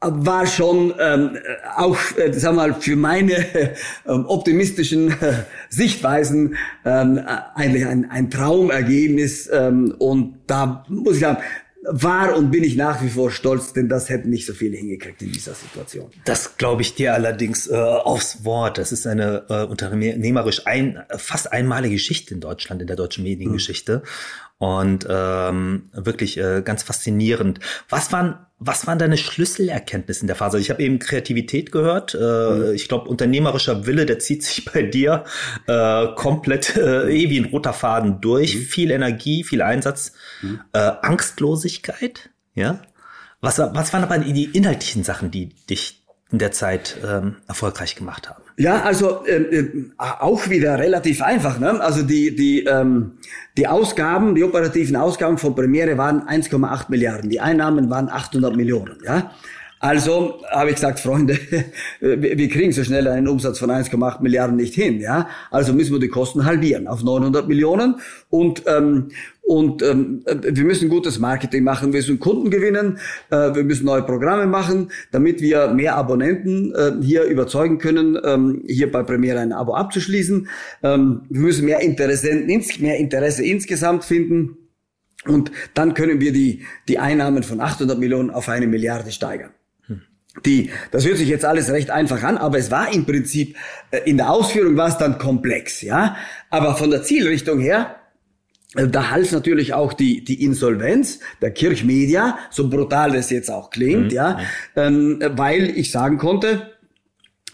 war schon ähm, auch, äh, sag mal, für meine ähm, optimistischen äh, Sichtweisen ähm, eigentlich ein, ein Traumergebnis. Ähm, und da muss ich sagen, war und bin ich nach wie vor stolz, denn das hätten nicht so viele hingekriegt in dieser Situation. Das glaube ich dir allerdings äh, aufs Wort. Das ist eine äh, unternehmerisch ein, fast einmalige Geschichte in Deutschland, in der deutschen Mediengeschichte. Mhm. Und ähm, wirklich äh, ganz faszinierend. Was waren was waren deine Schlüsselerkenntnisse in der Phase? Ich habe eben Kreativität gehört. Äh, mhm. Ich glaube, unternehmerischer Wille, der zieht sich bei dir äh, komplett äh, eh wie ein roter Faden durch. Mhm. Viel Energie, viel Einsatz, mhm. äh, Angstlosigkeit. Ja. Was, was waren aber die inhaltlichen Sachen, die dich in der Zeit ähm, erfolgreich gemacht haben? Ja, also äh, auch wieder relativ einfach. Ne? Also die, die, ähm, die Ausgaben, die operativen Ausgaben von Premiere waren 1,8 Milliarden. Die Einnahmen waren 800 Millionen. Ja? Also habe ich gesagt, Freunde, wir kriegen so schnell einen Umsatz von 1,8 Milliarden nicht hin. Ja? Also müssen wir die Kosten halbieren auf 900 Millionen. Und ähm, und ähm, wir müssen gutes Marketing machen, wir müssen Kunden gewinnen, äh, wir müssen neue Programme machen, damit wir mehr Abonnenten äh, hier überzeugen können, ähm, hier bei Premiere ein Abo abzuschließen. Ähm, wir müssen mehr Interessenten, mehr Interesse insgesamt finden. Und dann können wir die, die Einnahmen von 800 Millionen auf eine Milliarde steigern. Die, das hört sich jetzt alles recht einfach an, aber es war im Prinzip, äh, in der Ausführung war es dann komplex, ja. Aber von der Zielrichtung her äh, da half natürlich auch die, die Insolvenz der Kirchmedia, so brutal das jetzt auch klingt, mhm. ja, ähm, weil ich sagen konnte,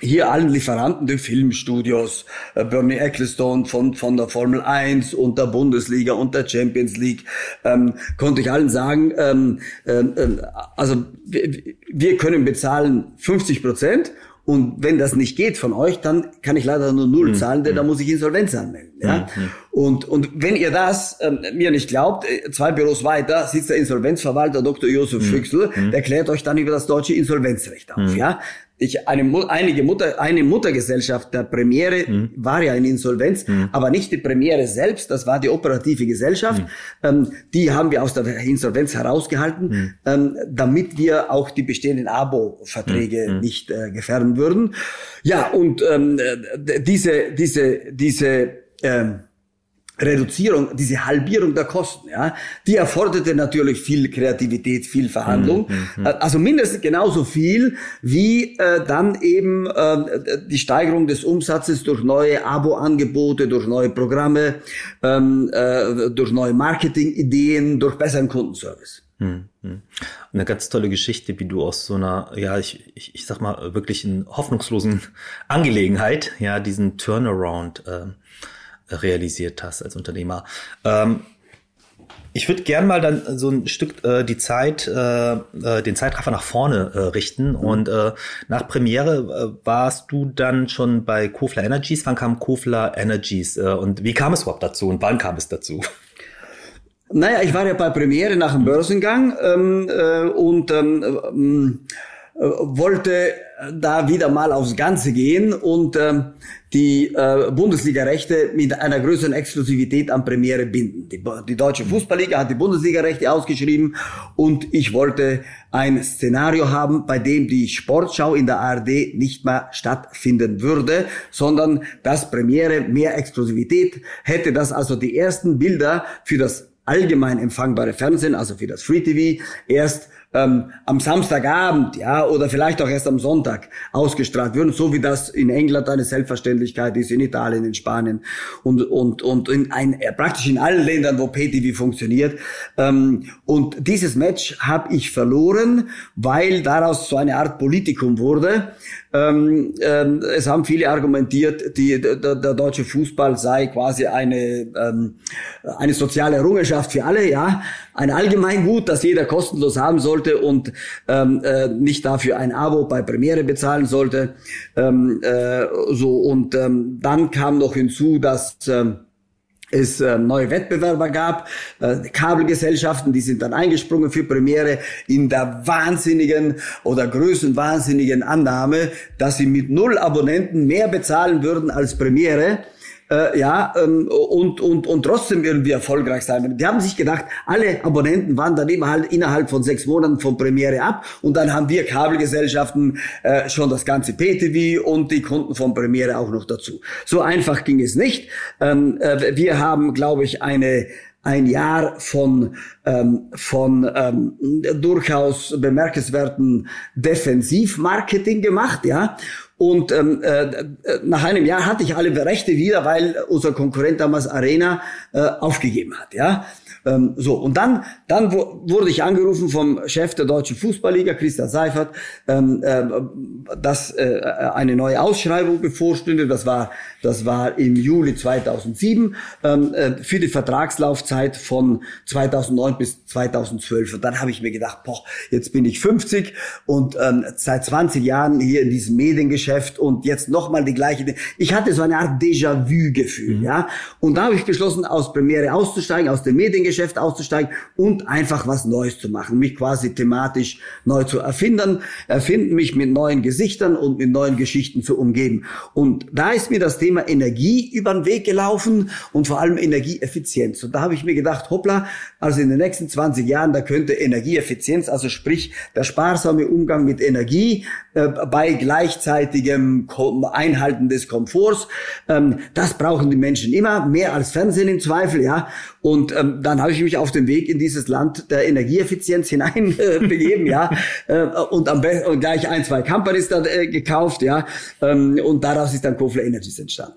hier allen Lieferanten, den Filmstudios, äh, Bernie Ecclestone von, von der Formel 1 und der Bundesliga und der Champions League, ähm, konnte ich allen sagen, ähm, ähm, ähm also wir, wir können bezahlen 50 Prozent und wenn das nicht geht von euch, dann kann ich leider nur null mhm. zahlen, denn mhm. da muss ich Insolvenz anmelden. Ja? Mhm. Und, und wenn ihr das ähm, mir nicht glaubt, äh, zwei Büros weiter sitzt der Insolvenzverwalter Dr. Josef mhm. Füchsel, mhm. der klärt euch dann über das deutsche Insolvenzrecht auf. Ja? Ich, eine, einige Mutter, eine Muttergesellschaft der Premiere mhm. war ja in Insolvenz, mhm. aber nicht die Premiere selbst, das war die operative Gesellschaft. Mhm. Ähm, die haben wir aus der Insolvenz herausgehalten, mhm. ähm, damit wir auch die bestehenden Abo-Verträge mhm. nicht äh, gefährden würden. Ja, und ähm, diese, diese, diese ähm, Reduzierung, diese Halbierung der Kosten, ja, die erforderte natürlich viel Kreativität, viel Verhandlung, mhm, mhm, mhm. also mindestens genauso viel wie äh, dann eben äh, die Steigerung des Umsatzes durch neue Abo-Angebote, durch neue Programme, ähm, äh, durch neue Marketing-Ideen, durch besseren Kundenservice. Mhm. Eine ganz tolle Geschichte, wie du aus so einer, ja, ich, ich, ich sag mal, wirklich in hoffnungslosen Angelegenheit, ja, diesen Turnaround äh, realisiert hast als Unternehmer. Ähm, ich würde gern mal dann so ein Stück äh, die Zeit, äh, äh, den Zeitraffer nach vorne äh, richten. Mhm. Und äh, nach Premiere äh, warst du dann schon bei Kofler Energies. Wann kam Kofler Energies? Äh, und wie kam es überhaupt dazu? Und wann kam es dazu? Naja, ich war ja bei Premiere nach dem Börsengang ähm, äh, und ähm, ähm äh, wollte da wieder mal aufs Ganze gehen und äh, die äh, Bundesliga-Rechte mit einer größeren Exklusivität an Premiere binden. Die, die Deutsche Fußballliga hat die Bundesliga-Rechte ausgeschrieben und ich wollte ein Szenario haben, bei dem die Sportschau in der ARD nicht mehr stattfinden würde, sondern dass Premiere mehr Exklusivität hätte, dass also die ersten Bilder für das allgemein empfangbare Fernsehen, also für das Free TV, erst ähm, am Samstagabend, ja, oder vielleicht auch erst am Sonntag ausgestrahlt würden, so wie das in England eine Selbstverständlichkeit ist, in Italien, in Spanien und und und in ein, äh, praktisch in allen Ländern, wo PTV funktioniert. Ähm, und dieses Match habe ich verloren, weil daraus so eine Art Politikum wurde. Ähm, ähm, es haben viele argumentiert, die, der, der, deutsche Fußball sei quasi eine, ähm, eine soziale Errungenschaft für alle, ja, ein Allgemeingut, das jeder kostenlos haben sollte und ähm, äh, nicht dafür ein Abo bei Premiere bezahlen sollte. Ähm, äh, so und ähm, dann kam noch hinzu, dass ähm, es äh, neue Wettbewerber gab, äh, Kabelgesellschaften, die sind dann eingesprungen für Premiere in der wahnsinnigen oder größenwahnsinnigen Annahme, dass sie mit null Abonnenten mehr bezahlen würden als Premiere äh, ja, ähm, und, und, und trotzdem irgendwie erfolgreich sein. Die haben sich gedacht, alle Abonnenten waren dann immer halt innerhalb von sechs Monaten von Premiere ab und dann haben wir Kabelgesellschaften äh, schon das ganze PTV und die Kunden von Premiere auch noch dazu. So einfach ging es nicht. Ähm, äh, wir haben, glaube ich, eine ein Jahr von, ähm, von ähm, durchaus bemerkenswerten Defensivmarketing gemacht, ja. Und ähm, äh, nach einem Jahr hatte ich alle Rechte wieder, weil unser Konkurrent damals Arena äh, aufgegeben hat, ja. Ähm, so, und dann, dann wurde ich angerufen vom Chef der Deutschen Fußballliga, Christian Seifert, ähm, äh, dass äh, eine neue Ausschreibung bevorstünde. Das war, das war im Juli 2007 ähm, äh, für die Vertragslaufzeit von 2009 bis 2012. Und dann habe ich mir gedacht, boah, jetzt bin ich 50 und ähm, seit 20 Jahren hier in diesem Mediengeschäft und jetzt nochmal die gleiche. Ich hatte so eine Art Déjà-vu-Gefühl, mhm. ja. Und da habe ich beschlossen, aus Premiere auszusteigen, aus dem Mediengeschäft Geschäft auszusteigen und einfach was Neues zu machen, mich quasi thematisch neu zu erfinden, erfinden, mich mit neuen Gesichtern und mit neuen Geschichten zu umgeben. Und da ist mir das Thema Energie über den Weg gelaufen und vor allem Energieeffizienz. Und da habe ich mir gedacht, hoppla, also in den nächsten 20 Jahren, da könnte Energieeffizienz, also sprich der sparsame Umgang mit Energie äh, bei gleichzeitigem Einhalten des Komforts, ähm, das brauchen die Menschen immer, mehr als Fernsehen im Zweifel, ja. Und ähm, dann habe ich mich auf den Weg in dieses Land der Energieeffizienz hineinbegeben, äh, ja, äh, und am besten gleich ein, zwei Companies dann äh, gekauft, ja, ähm, und daraus ist dann Kofler Energies entstanden.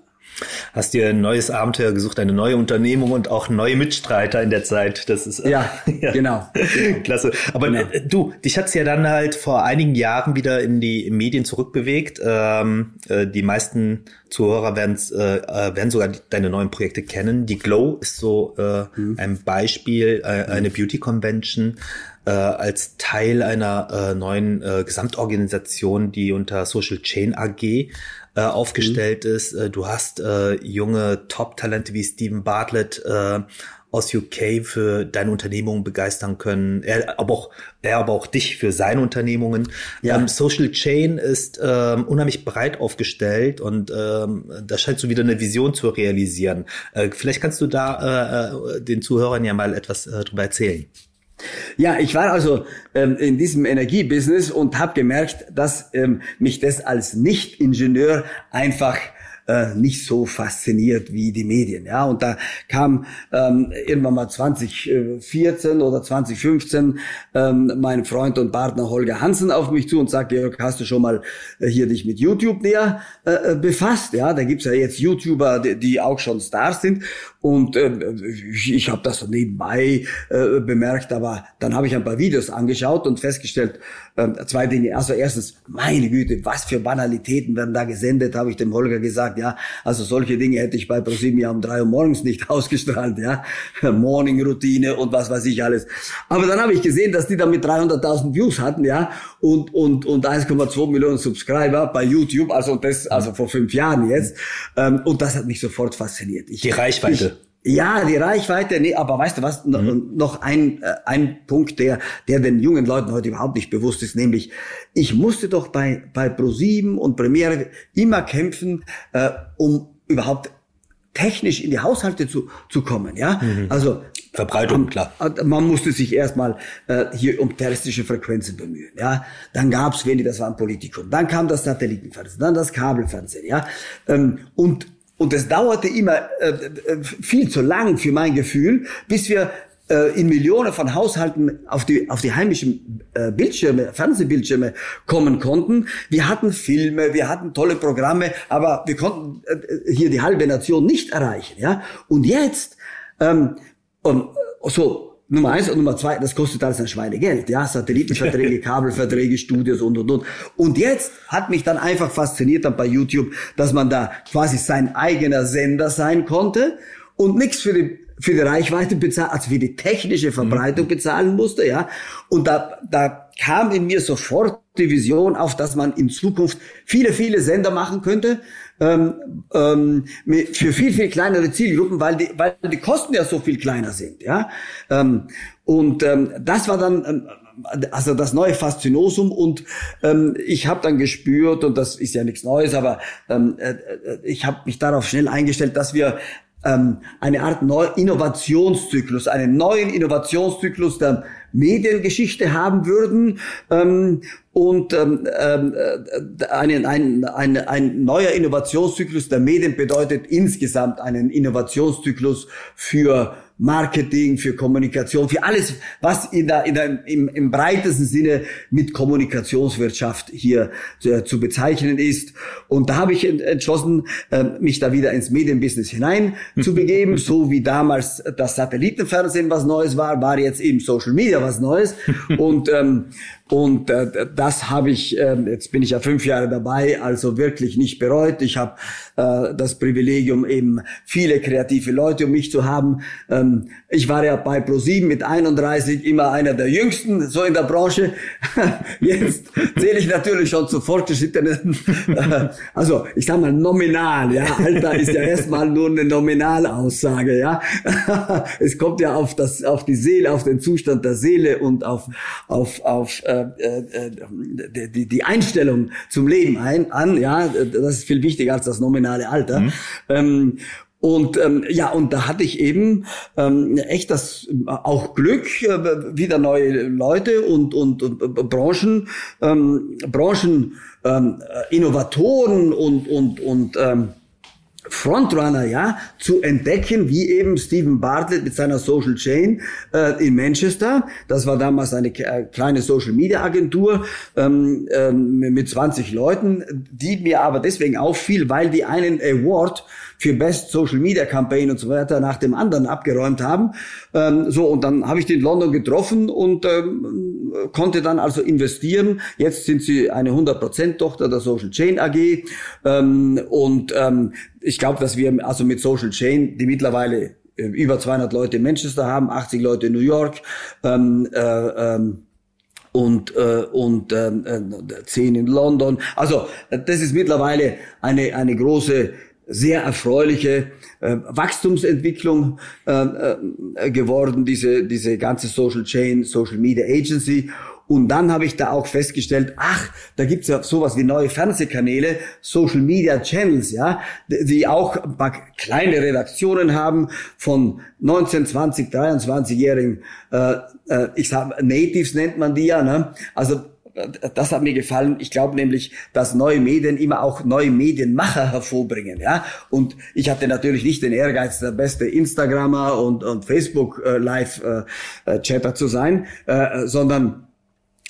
Hast dir ein neues Abenteuer gesucht, eine neue Unternehmung und auch neue Mitstreiter in der Zeit. Das ist ja, ja. genau. Klasse. Aber genau. Äh, du, dich hat's ja dann halt vor einigen Jahren wieder in die Medien zurückbewegt. Ähm, äh, die meisten Zuhörer werden, äh, äh, werden sogar deine neuen Projekte kennen. Die Glow ist so äh, mhm. ein Beispiel, äh, eine Beauty Convention äh, als Teil einer äh, neuen äh, Gesamtorganisation, die unter Social Chain AG äh, aufgestellt mhm. ist. Äh, du hast äh, junge Top-Talente wie Stephen Bartlett äh, aus UK für deine Unternehmungen begeistern können. Er aber auch, er aber auch dich für seine Unternehmungen. Ja. Ähm, Social Chain ist ähm, unheimlich breit aufgestellt und ähm, da scheint so wieder eine Vision zu realisieren. Äh, vielleicht kannst du da äh, äh den Zuhörern ja mal etwas äh, drüber erzählen. Ja, ich war also ähm, in diesem Energiebusiness und habe gemerkt, dass ähm, mich das als Nicht-Ingenieur einfach äh, nicht so fasziniert wie die Medien. Ja, und da kam ähm, irgendwann mal 2014 oder 2015 ähm, mein Freund und Partner Holger Hansen auf mich zu und sagte, Jörg, hast du schon mal äh, hier dich mit YouTube näher äh, äh, befasst? Ja, da gibt's ja jetzt YouTuber, die, die auch schon Stars sind. Und äh, ich, ich habe das so nebenbei äh, bemerkt, aber dann habe ich ein paar Videos angeschaut und festgestellt, äh, zwei Dinge. Also erstens, meine Güte, was für Banalitäten werden da gesendet, habe ich dem Holger gesagt gesagt, ja, also solche Dinge hätte ich bei ProSieben ja um drei Uhr morgens nicht ausgestrahlt, ja, Morning-Routine und was weiß ich alles. Aber dann habe ich gesehen, dass die damit 300.000 Views hatten, ja, und, und, und 1,2 Millionen Subscriber bei YouTube, also das, also vor fünf Jahren jetzt, ähm, und das hat mich sofort fasziniert. Ich, die Reichweite. Ich, ja, die Reichweite, nee, aber weißt du was, mhm. noch ein, äh, ein Punkt, der, der den jungen Leuten heute überhaupt nicht bewusst ist, nämlich, ich musste doch bei, bei ProSieben und Premiere immer kämpfen, äh, um überhaupt technisch in die Haushalte zu, zu kommen, ja. Mhm. Also Verbreitung, man, klar. Äh, man musste sich erstmal äh, hier um terrestrische Frequenzen bemühen, ja. Dann gab's wenig, das war ein Politikum. Dann kam das Satellitenfernsehen, dann das Kabelfernsehen, ja. Ähm, und und es dauerte immer äh, äh, viel zu lang für mein Gefühl, bis wir äh, in Millionen von Haushalten auf die, auf die heimischen äh, Bildschirme, Fernsehbildschirme kommen konnten. Wir hatten Filme, wir hatten tolle Programme, aber wir konnten äh, hier die halbe Nation nicht erreichen. Ja? Und jetzt, ähm, und so Nummer eins und Nummer zwei, das kostet alles ein Schweinegeld, ja, Satellitenverträge, Kabelverträge, Studios und und und. Und jetzt hat mich dann einfach fasziniert dann bei YouTube, dass man da quasi sein eigener Sender sein konnte und nichts für die für die Reichweite bezahlen, also für die technische Verbreitung mhm. bezahlen musste, ja. Und da, da kam in mir sofort die Vision auf, dass man in Zukunft viele, viele Sender machen könnte, ähm, ähm, für viel, viel kleinere Zielgruppen, weil die, weil die Kosten ja so viel kleiner sind, ja. Ähm, und ähm, das war dann ähm, also das neue Faszinosum und ähm, ich habe dann gespürt und das ist ja nichts Neues, aber ähm, äh, äh ich habe mich darauf schnell eingestellt, dass wir ähm, eine Art Neu Innovationszyklus, einen neuen Innovationszyklus der Mediengeschichte haben würden ähm, und ähm, äh, ein, ein, ein, ein neuer Innovationszyklus der Medien bedeutet insgesamt einen Innovationszyklus für Marketing, für Kommunikation, für alles, was in der, in der, im, im breitesten Sinne mit Kommunikationswirtschaft hier zu, zu bezeichnen ist. Und da habe ich entschlossen, äh, mich da wieder ins Medienbusiness hinein zu begeben, so wie damals das Satellitenfernsehen was Neues war, war jetzt eben Social Media was Neues. Und ähm, und äh, das habe ich, äh, jetzt bin ich ja fünf Jahre dabei, also wirklich nicht bereut. Ich habe äh, das Privilegium, eben viele kreative Leute um mich zu haben. Ähm, ich war ja bei ProSieben mit 31 immer einer der Jüngsten, so in der Branche. Jetzt zähle ich natürlich schon zu fortgeschrittenen. also ich sage mal nominal, ja. Alter ist ja erstmal nur eine Nominalaussage, ja. es kommt ja auf das, auf die Seele, auf den Zustand der Seele und auf, auf, auf äh, äh, äh, die, die Einstellung zum Leben ein, an, ja, das ist viel wichtiger als das nominale Alter. Mhm. Ähm, und ähm, ja, und da hatte ich eben ähm, echt das auch Glück, äh, wieder neue Leute und und, und äh, Branchen, ähm, Branchen ähm, Innovatoren und und und ähm, Frontrunner, ja, zu entdecken, wie eben Stephen Bartlett mit seiner Social Chain äh, in Manchester. Das war damals eine äh, kleine Social Media Agentur ähm, ähm, mit 20 Leuten, die mir aber deswegen auffiel, weil die einen Award für Best Social Media Campaign und so weiter nach dem anderen abgeräumt haben. Ähm, so, und dann habe ich die in London getroffen und ähm, konnte dann also investieren. Jetzt sind sie eine 100% Tochter der Social Chain AG. Ähm, und ähm, ich glaube, dass wir also mit Social Chain, die mittlerweile äh, über 200 Leute in Manchester haben, 80 Leute in New York, ähm, äh, ähm, und äh, und äh, zehn in London. Also das ist mittlerweile eine eine große sehr erfreuliche äh, Wachstumsentwicklung äh, äh, geworden, diese, diese ganze Social Chain, Social Media Agency. Und dann habe ich da auch festgestellt, ach, da gibt's ja sowas wie neue Fernsehkanäle, Social Media Channels, ja, die auch ein paar kleine Redaktionen haben von 19, 20, 23-jährigen, äh, äh, ich sag, Natives nennt man die ja, ne? Also das hat mir gefallen. Ich glaube nämlich, dass neue Medien immer auch neue Medienmacher hervorbringen. Ja? Und ich hatte natürlich nicht den Ehrgeiz, der beste Instagrammer und, und Facebook äh, Live-Chatter äh, zu sein, äh, sondern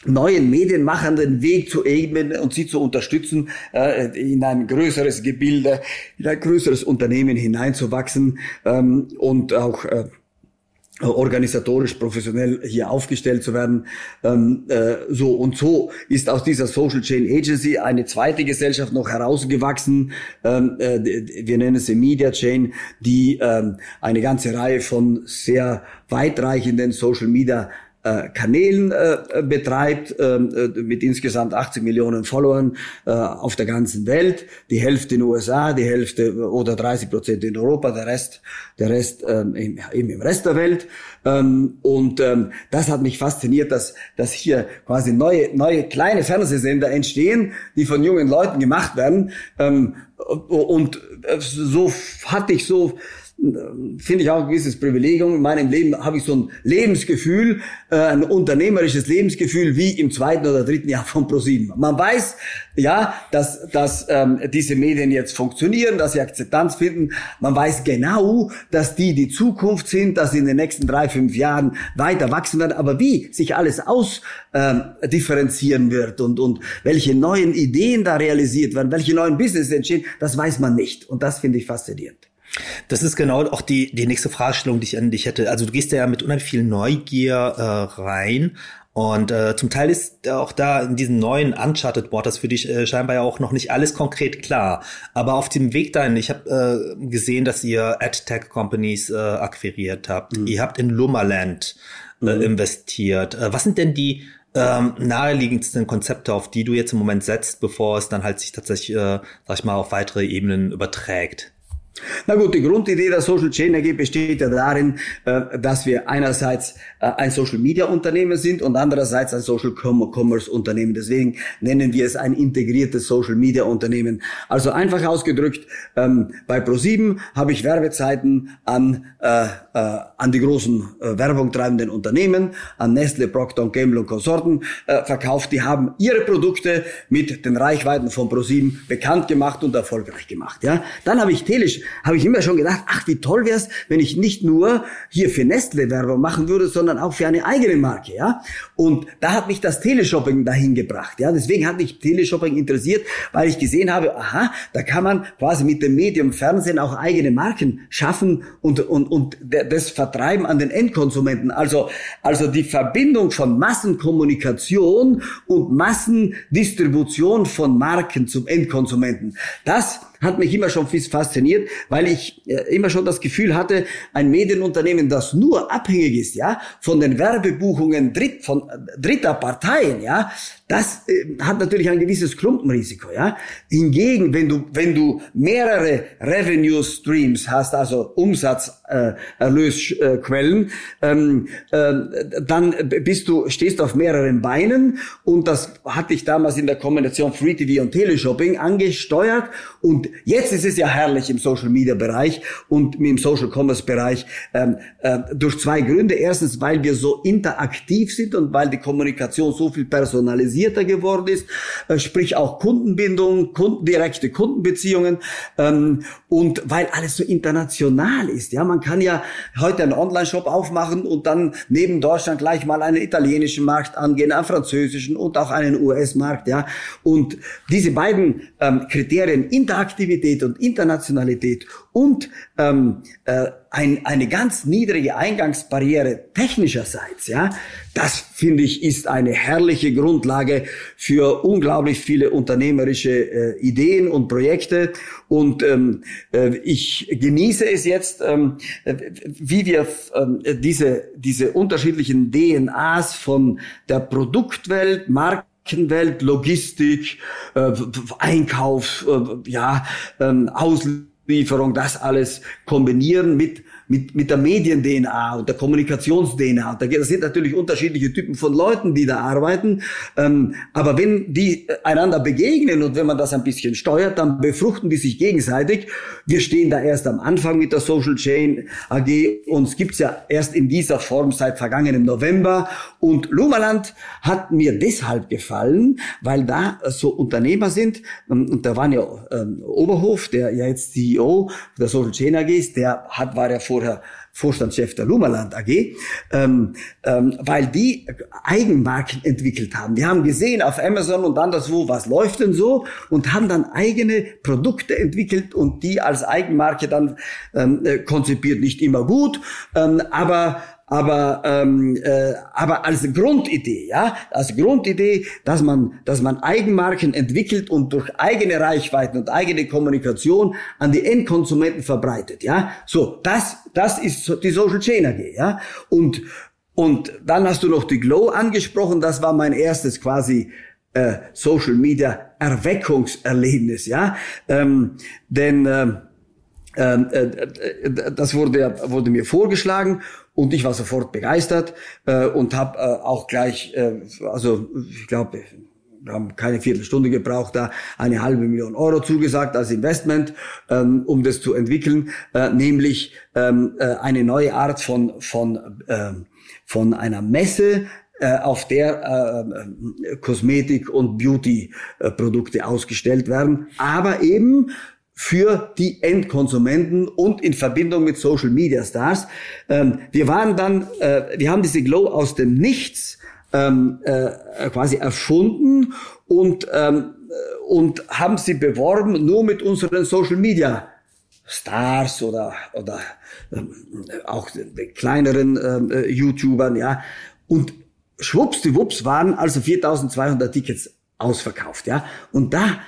neuen Medienmachern den Weg zu ebnen und sie zu unterstützen, äh, in ein größeres Gebilde, in ein größeres Unternehmen hineinzuwachsen ähm, und auch äh, organisatorisch professionell hier aufgestellt zu werden. Ähm, äh, so und so ist aus dieser Social Chain Agency eine zweite Gesellschaft noch herausgewachsen. Ähm, äh, wir nennen sie Media Chain, die ähm, eine ganze Reihe von sehr weitreichenden Social Media Kanälen äh, betreibt, ähm, äh, mit insgesamt 80 Millionen Followern äh, auf der ganzen Welt. Die Hälfte in den USA, die Hälfte oder 30 Prozent in Europa, der Rest, der Rest ähm, im, eben im Rest der Welt. Ähm, und das hat mich fasziniert, dass, dass hier quasi neue, neue kleine Fernsehsender entstehen, die von jungen Leuten gemacht werden. Und äh, so hatte ich so finde ich auch ein gewisses Privilegium. In meinem Leben habe ich so ein Lebensgefühl, äh, ein unternehmerisches Lebensgefühl wie im zweiten oder dritten Jahr von ProSieben. Man weiß, ja, dass, dass ähm, diese Medien jetzt funktionieren, dass sie Akzeptanz finden. Man weiß genau, dass die die Zukunft sind, dass sie in den nächsten drei, fünf Jahren weiter wachsen werden. Aber wie sich alles ausdifferenzieren ähm, wird und, und welche neuen Ideen da realisiert werden, welche neuen Business entstehen, das weiß man nicht. Und das finde ich faszinierend. Das ist genau auch die, die nächste Fragestellung, die ich an dich hätte. Also du gehst ja mit unheimlich viel Neugier äh, rein und äh, zum Teil ist auch da in diesem neuen Uncharted das für dich äh, scheinbar ja auch noch nicht alles konkret klar. Aber auf dem Weg dahin, ich habe äh, gesehen, dass ihr AdTech Companies äh, akquiriert habt. Mhm. Ihr habt in Lummerland äh, mhm. investiert. Äh, was sind denn die ähm, naheliegendsten Konzepte, auf die du jetzt im Moment setzt, bevor es dann halt sich tatsächlich, äh, sag ich mal, auf weitere Ebenen überträgt? Na gut, die Grundidee der Social Chain AG besteht ja darin, äh, dass wir einerseits äh, ein Social Media Unternehmen sind und andererseits ein Social Commerce Unternehmen. Deswegen nennen wir es ein integriertes Social Media Unternehmen. Also einfach ausgedrückt, ähm, bei Pro7 habe ich Werbezeiten an, äh, an die großen Werbung treibenden Unternehmen, an Nestle, Procter Gamble und Konsorten verkauft. Die haben ihre Produkte mit den Reichweiten von Pro7 bekannt gemacht und erfolgreich gemacht. Ja, Dann habe ich Telisch habe ich immer schon gedacht, ach, wie toll wäre es, wenn ich nicht nur hier für Nestle Werbung machen würde, sondern auch für eine eigene Marke, ja. Und da hat mich das Teleshopping dahin gebracht, ja. Deswegen hat mich Teleshopping interessiert, weil ich gesehen habe, aha, da kann man quasi mit dem Medium Fernsehen auch eigene Marken schaffen und, und, und das vertreiben an den Endkonsumenten. Also, also die Verbindung von Massenkommunikation und Massendistribution von Marken zum Endkonsumenten. Das hat mich immer schon fasziniert, weil ich äh, immer schon das Gefühl hatte, ein Medienunternehmen, das nur abhängig ist, ja, von den Werbebuchungen dritt, von äh, dritter Parteien, ja, das äh, hat natürlich ein gewisses Klumpenrisiko, ja. Hingegen, wenn du, wenn du mehrere Revenue Streams hast, also Umsatzerlösquellen, äh, ähm, äh, dann bist du, stehst auf mehreren Beinen und das hatte ich damals in der Kombination Free TV und Teleshopping angesteuert und jetzt ist es ja herrlich im Social Media Bereich und im Social Commerce Bereich ähm, äh, durch zwei Gründe. Erstens, weil wir so interaktiv sind und weil die Kommunikation so viel personalisierter geworden ist, äh, sprich auch Kundenbindung, Kunden, direkte Kundenbeziehungen ähm, und weil alles so international ist. Ja, man kann ja heute einen Online-Shop aufmachen und dann neben Deutschland gleich mal einen italienischen Markt angehen, einen französischen und auch einen US-Markt. Ja, und diese beiden ähm, Kriterien interaktiv Aktivität und Internationalität und ähm, äh, ein, eine ganz niedrige Eingangsbarriere technischerseits, ja, das finde ich ist eine herrliche Grundlage für unglaublich viele unternehmerische äh, Ideen und Projekte. Und ähm, äh, ich genieße es jetzt, ähm, wie wir äh, diese, diese unterschiedlichen DNAs von der Produktwelt, Markt Welt, Logistik, äh, Einkauf, äh, ja, ähm, Auslieferung, das alles kombinieren mit mit, mit der Medien-DNA und der Kommunikations-DNA. Da sind natürlich unterschiedliche Typen von Leuten, die da arbeiten. Ähm, aber wenn die einander begegnen und wenn man das ein bisschen steuert, dann befruchten die sich gegenseitig. Wir stehen da erst am Anfang mit der Social Chain AG. Uns gibt's ja erst in dieser Form seit vergangenem November. Und Lumaland hat mir deshalb gefallen, weil da so Unternehmer sind. Ähm, und da waren ja ähm, Oberhof, der ja jetzt CEO der Social Chain AG ist, der hat, war ja vor vorher Vorstandschef der Lummerland AG, ähm, ähm, weil die Eigenmarken entwickelt haben. Die haben gesehen auf Amazon und anderswo, was läuft denn so und haben dann eigene Produkte entwickelt und die als Eigenmarke dann ähm, äh, konzipiert. Nicht immer gut, ähm, aber aber ähm, äh, aber als Grundidee, ja, als Grundidee, dass man dass man Eigenmarken entwickelt und durch eigene Reichweiten und eigene Kommunikation an die Endkonsumenten verbreitet, ja. So, das das ist die Social Chain AG, ja. Und und dann hast du noch die Glow angesprochen, das war mein erstes quasi äh, Social Media Erweckungserlebnis, ja. Ähm, denn äh, ähm, äh, äh, das wurde, wurde mir vorgeschlagen und ich war sofort begeistert äh, und habe äh, auch gleich, äh, also ich glaube, wir haben keine Viertelstunde gebraucht, da eine halbe Million Euro zugesagt als Investment, ähm, um das zu entwickeln, äh, nämlich ähm, äh, eine neue Art von, von, äh, von einer Messe, äh, auf der äh, Kosmetik- und Beauty-Produkte ausgestellt werden, aber eben für die Endkonsumenten und in Verbindung mit Social Media Stars. Ähm, wir waren dann, äh, wir haben diese Glow aus dem Nichts ähm, äh, quasi erfunden und ähm, und haben sie beworben nur mit unseren Social Media Stars oder oder ähm, auch kleineren ähm, äh, YouTubern, ja. Und schwuppsdiwupps waren also 4200 Tickets ausverkauft, ja. Und da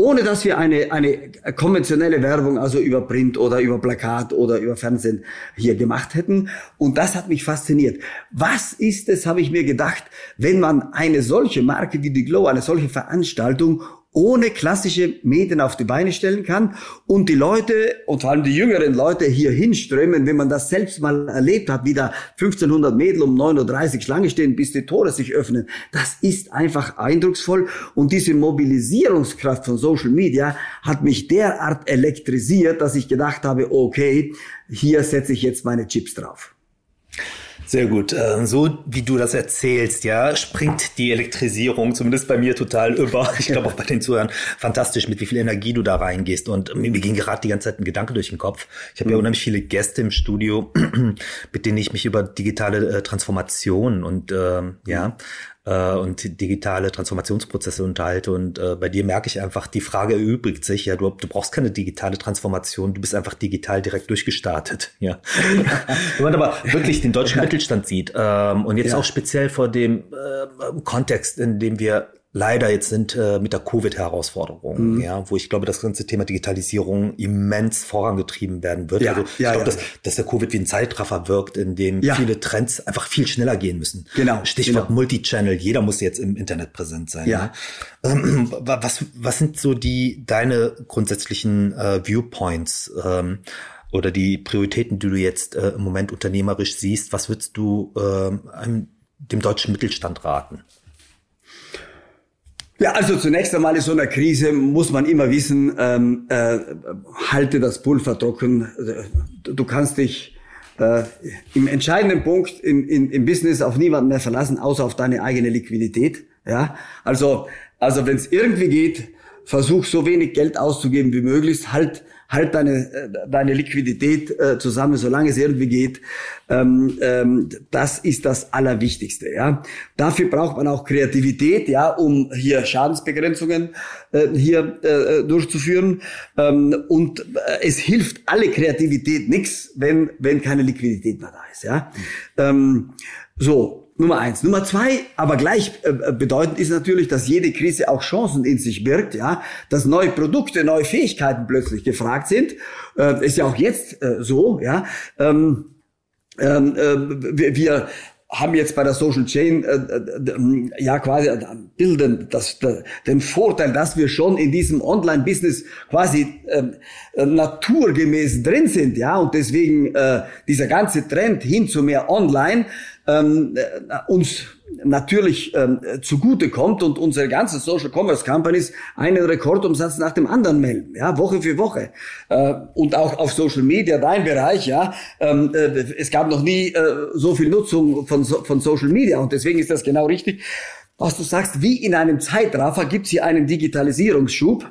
ohne dass wir eine, eine konventionelle Werbung, also über Print oder über Plakat oder über Fernsehen hier gemacht hätten. Und das hat mich fasziniert. Was ist es, habe ich mir gedacht, wenn man eine solche Marke wie die Glow, eine solche Veranstaltung ohne klassische Medien auf die Beine stellen kann und die Leute und vor allem die jüngeren Leute hier hinströmen, wenn man das selbst mal erlebt hat, wie da 1500 Mädel um 9.30 Uhr Schlange stehen, bis die Tore sich öffnen. Das ist einfach eindrucksvoll und diese Mobilisierungskraft von Social Media hat mich derart elektrisiert, dass ich gedacht habe, okay, hier setze ich jetzt meine Chips drauf. Sehr gut. Ähm, so wie du das erzählst, ja, springt die Elektrisierung zumindest bei mir total über. Ich glaube auch bei den Zuhörern fantastisch, mit wie viel Energie du da reingehst. Und mir ging gerade die ganze Zeit ein Gedanke durch den Kopf. Ich habe ja mhm. unheimlich viele Gäste im Studio, mit denen ich mich über digitale äh, Transformation und äh, ja äh, und digitale Transformationsprozesse unterhalte. Und äh, bei dir merke ich einfach, die Frage erübrigt sich, ja, du, du brauchst keine digitale Transformation, du bist einfach digital direkt durchgestartet. Ja. Wenn man aber wirklich den deutschen Mittelstand sieht ähm, und jetzt ja. auch speziell vor dem äh, Kontext, in dem wir leider jetzt sind äh, mit der Covid-Herausforderung, mhm. ja, wo ich glaube, das ganze Thema Digitalisierung immens vorangetrieben werden wird. Ja, also ich ja, glaube, ja. dass, dass der Covid wie ein Zeitraffer wirkt, in dem viele Trends einfach viel schneller gehen müssen. Genau. Stichwort genau. Multichannel, jeder muss jetzt im Internet präsent sein. Ja. ja. Ähm, was, was sind so die deine grundsätzlichen äh, Viewpoints? Ähm, oder die Prioritäten, die du jetzt äh, im Moment unternehmerisch siehst, was würdest du äh, dem deutschen Mittelstand raten? Ja, also zunächst einmal in so einer Krise muss man immer wissen, ähm, äh, halte das Pulver trocken. Du kannst dich äh, im entscheidenden Punkt in, in, im Business auf niemanden mehr verlassen, außer auf deine eigene Liquidität. Ja, also also wenn es irgendwie geht, versuch so wenig Geld auszugeben wie möglich, halt halt deine, äh, deine Liquidität äh, zusammen, solange es irgendwie geht. Ähm, ähm, das ist das Allerwichtigste. Ja, dafür braucht man auch Kreativität, ja, um hier Schadensbegrenzungen äh, hier äh, durchzuführen. Ähm, und äh, es hilft alle Kreativität nichts, wenn wenn keine Liquidität mehr da ist. Ja, mhm. so Nummer eins. Nummer zwei, aber gleich äh, äh, bedeutend ist natürlich, dass jede Krise auch Chancen in sich birgt, ja, dass neue Produkte, neue Fähigkeiten plötzlich gefragt sind. Äh, ist ja auch jetzt äh, so, ja. Ähm, ähm, äh, wir, wir haben jetzt bei der Social Chain äh, äh, ja quasi bilden das, das, den Vorteil, dass wir schon in diesem Online-Business quasi äh, naturgemäß drin sind, ja, und deswegen äh, dieser ganze Trend hin zu mehr Online ähm, äh, uns natürlich ähm, zugute kommt und unsere ganzen Social Commerce Companies einen Rekordumsatz nach dem anderen melden, ja, Woche für Woche. Äh, und auch auf Social Media, dein Bereich, ja, ähm, äh, es gab noch nie äh, so viel Nutzung von, von Social Media und deswegen ist das genau richtig. Was du sagst, wie in einem Zeitraffer gibt es hier einen Digitalisierungsschub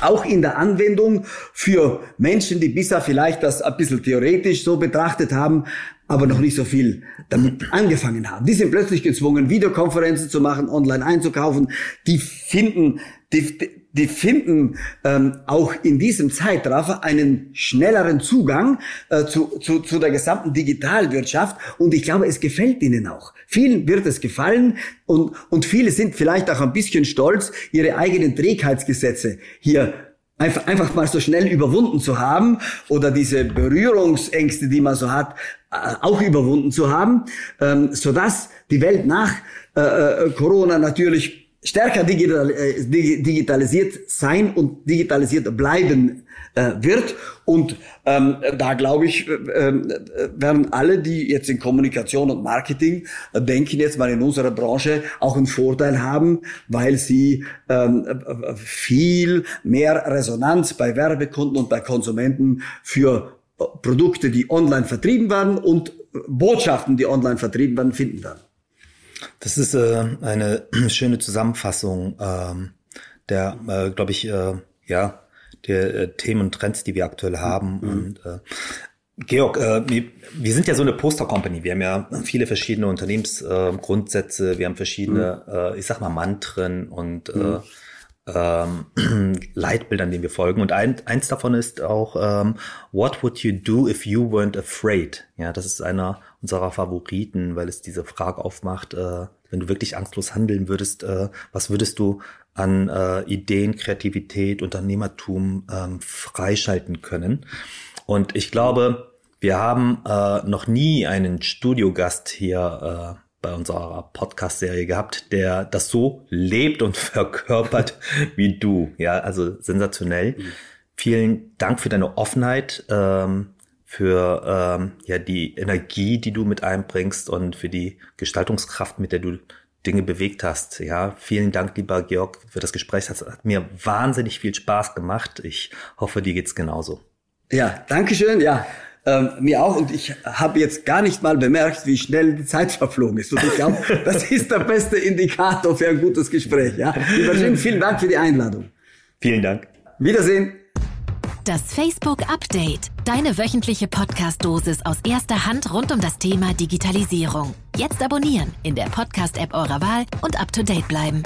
auch in der Anwendung für Menschen, die bisher vielleicht das ein bisschen theoretisch so betrachtet haben, aber noch nicht so viel damit angefangen haben. Die sind plötzlich gezwungen, Videokonferenzen zu machen, online einzukaufen. Die finden, die, die finden ähm, auch in diesem Zeitraffer einen schnelleren Zugang äh, zu, zu, zu der gesamten Digitalwirtschaft. Und ich glaube, es gefällt ihnen auch. Vielen wird es gefallen und, und viele sind vielleicht auch ein bisschen stolz, ihre eigenen Trägheitsgesetze hier einfach, einfach mal so schnell überwunden zu haben oder diese Berührungsängste, die man so hat, äh, auch überwunden zu haben, ähm, so dass die Welt nach äh, äh, Corona natürlich stärker digital, äh, digitalisiert sein und digitalisiert bleiben äh, wird. Und ähm, da glaube ich, äh, werden alle, die jetzt in Kommunikation und Marketing äh, denken, jetzt mal in unserer Branche auch einen Vorteil haben, weil sie ähm, viel mehr Resonanz bei Werbekunden und bei Konsumenten für Produkte, die online vertrieben werden und Botschaften, die online vertrieben werden, finden werden. Das ist äh, eine schöne Zusammenfassung ähm, der, äh, glaube ich, äh, ja, der äh, Themen und Trends, die wir aktuell haben. Mhm. Und äh, Georg, äh, wir, wir sind ja so eine Poster-Company. Wir haben ja viele verschiedene Unternehmensgrundsätze, äh, wir haben verschiedene, mhm. äh, ich sag mal, Mantren und äh, mhm. äh, ähm, Leitbildern, denen wir folgen. Und ein, eins davon ist auch ähm, What would you do if you weren't afraid? Ja, das ist einer unserer Favoriten, weil es diese Frage aufmacht, äh, wenn du wirklich angstlos handeln würdest, äh, was würdest du an äh, Ideen, Kreativität, Unternehmertum ähm, freischalten können? Und ich glaube, wir haben äh, noch nie einen Studiogast hier äh, bei unserer Podcast-Serie gehabt, der das so lebt und verkörpert wie du. Ja, also sensationell. Mhm. Vielen Dank für deine Offenheit, ähm, für ähm, ja die Energie, die du mit einbringst und für die Gestaltungskraft, mit der du Dinge bewegt hast. Ja, vielen Dank, lieber Georg, für das Gespräch. Das hat mir wahnsinnig viel Spaß gemacht. Ich hoffe, dir geht's genauso. Ja, Dankeschön. Ja, Ähm, mir auch. Und ich habe jetzt gar nicht mal bemerkt, wie schnell die Zeit verflogen ist. Und ich glaube, das ist der beste Indikator für ein gutes Gespräch. Ja? Jim, vielen Dank für die Einladung. Vielen Dank. Wiedersehen. Das Facebook Update. Deine wöchentliche Podcast-Dosis aus erster Hand rund um das Thema Digitalisierung. Jetzt abonnieren in der Podcast-App eurer Wahl und up to date bleiben.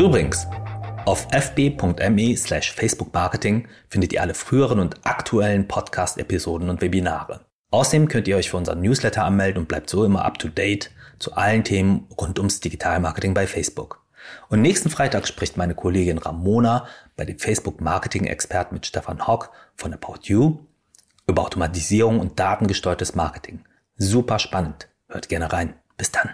Übrigens, auf fb.me slash Facebook Marketing findet ihr alle früheren und aktuellen Podcast-Episoden und Webinare. Außerdem könnt ihr euch für unseren Newsletter anmelden und bleibt so immer up to date zu allen Themen rund ums Digitalmarketing bei Facebook. Und nächsten Freitag spricht meine Kollegin Ramona bei dem Facebook Marketing Experten mit Stefan Hock von About You über Automatisierung und datengesteuertes Marketing. Super spannend. Hört gerne rein. Bis dann.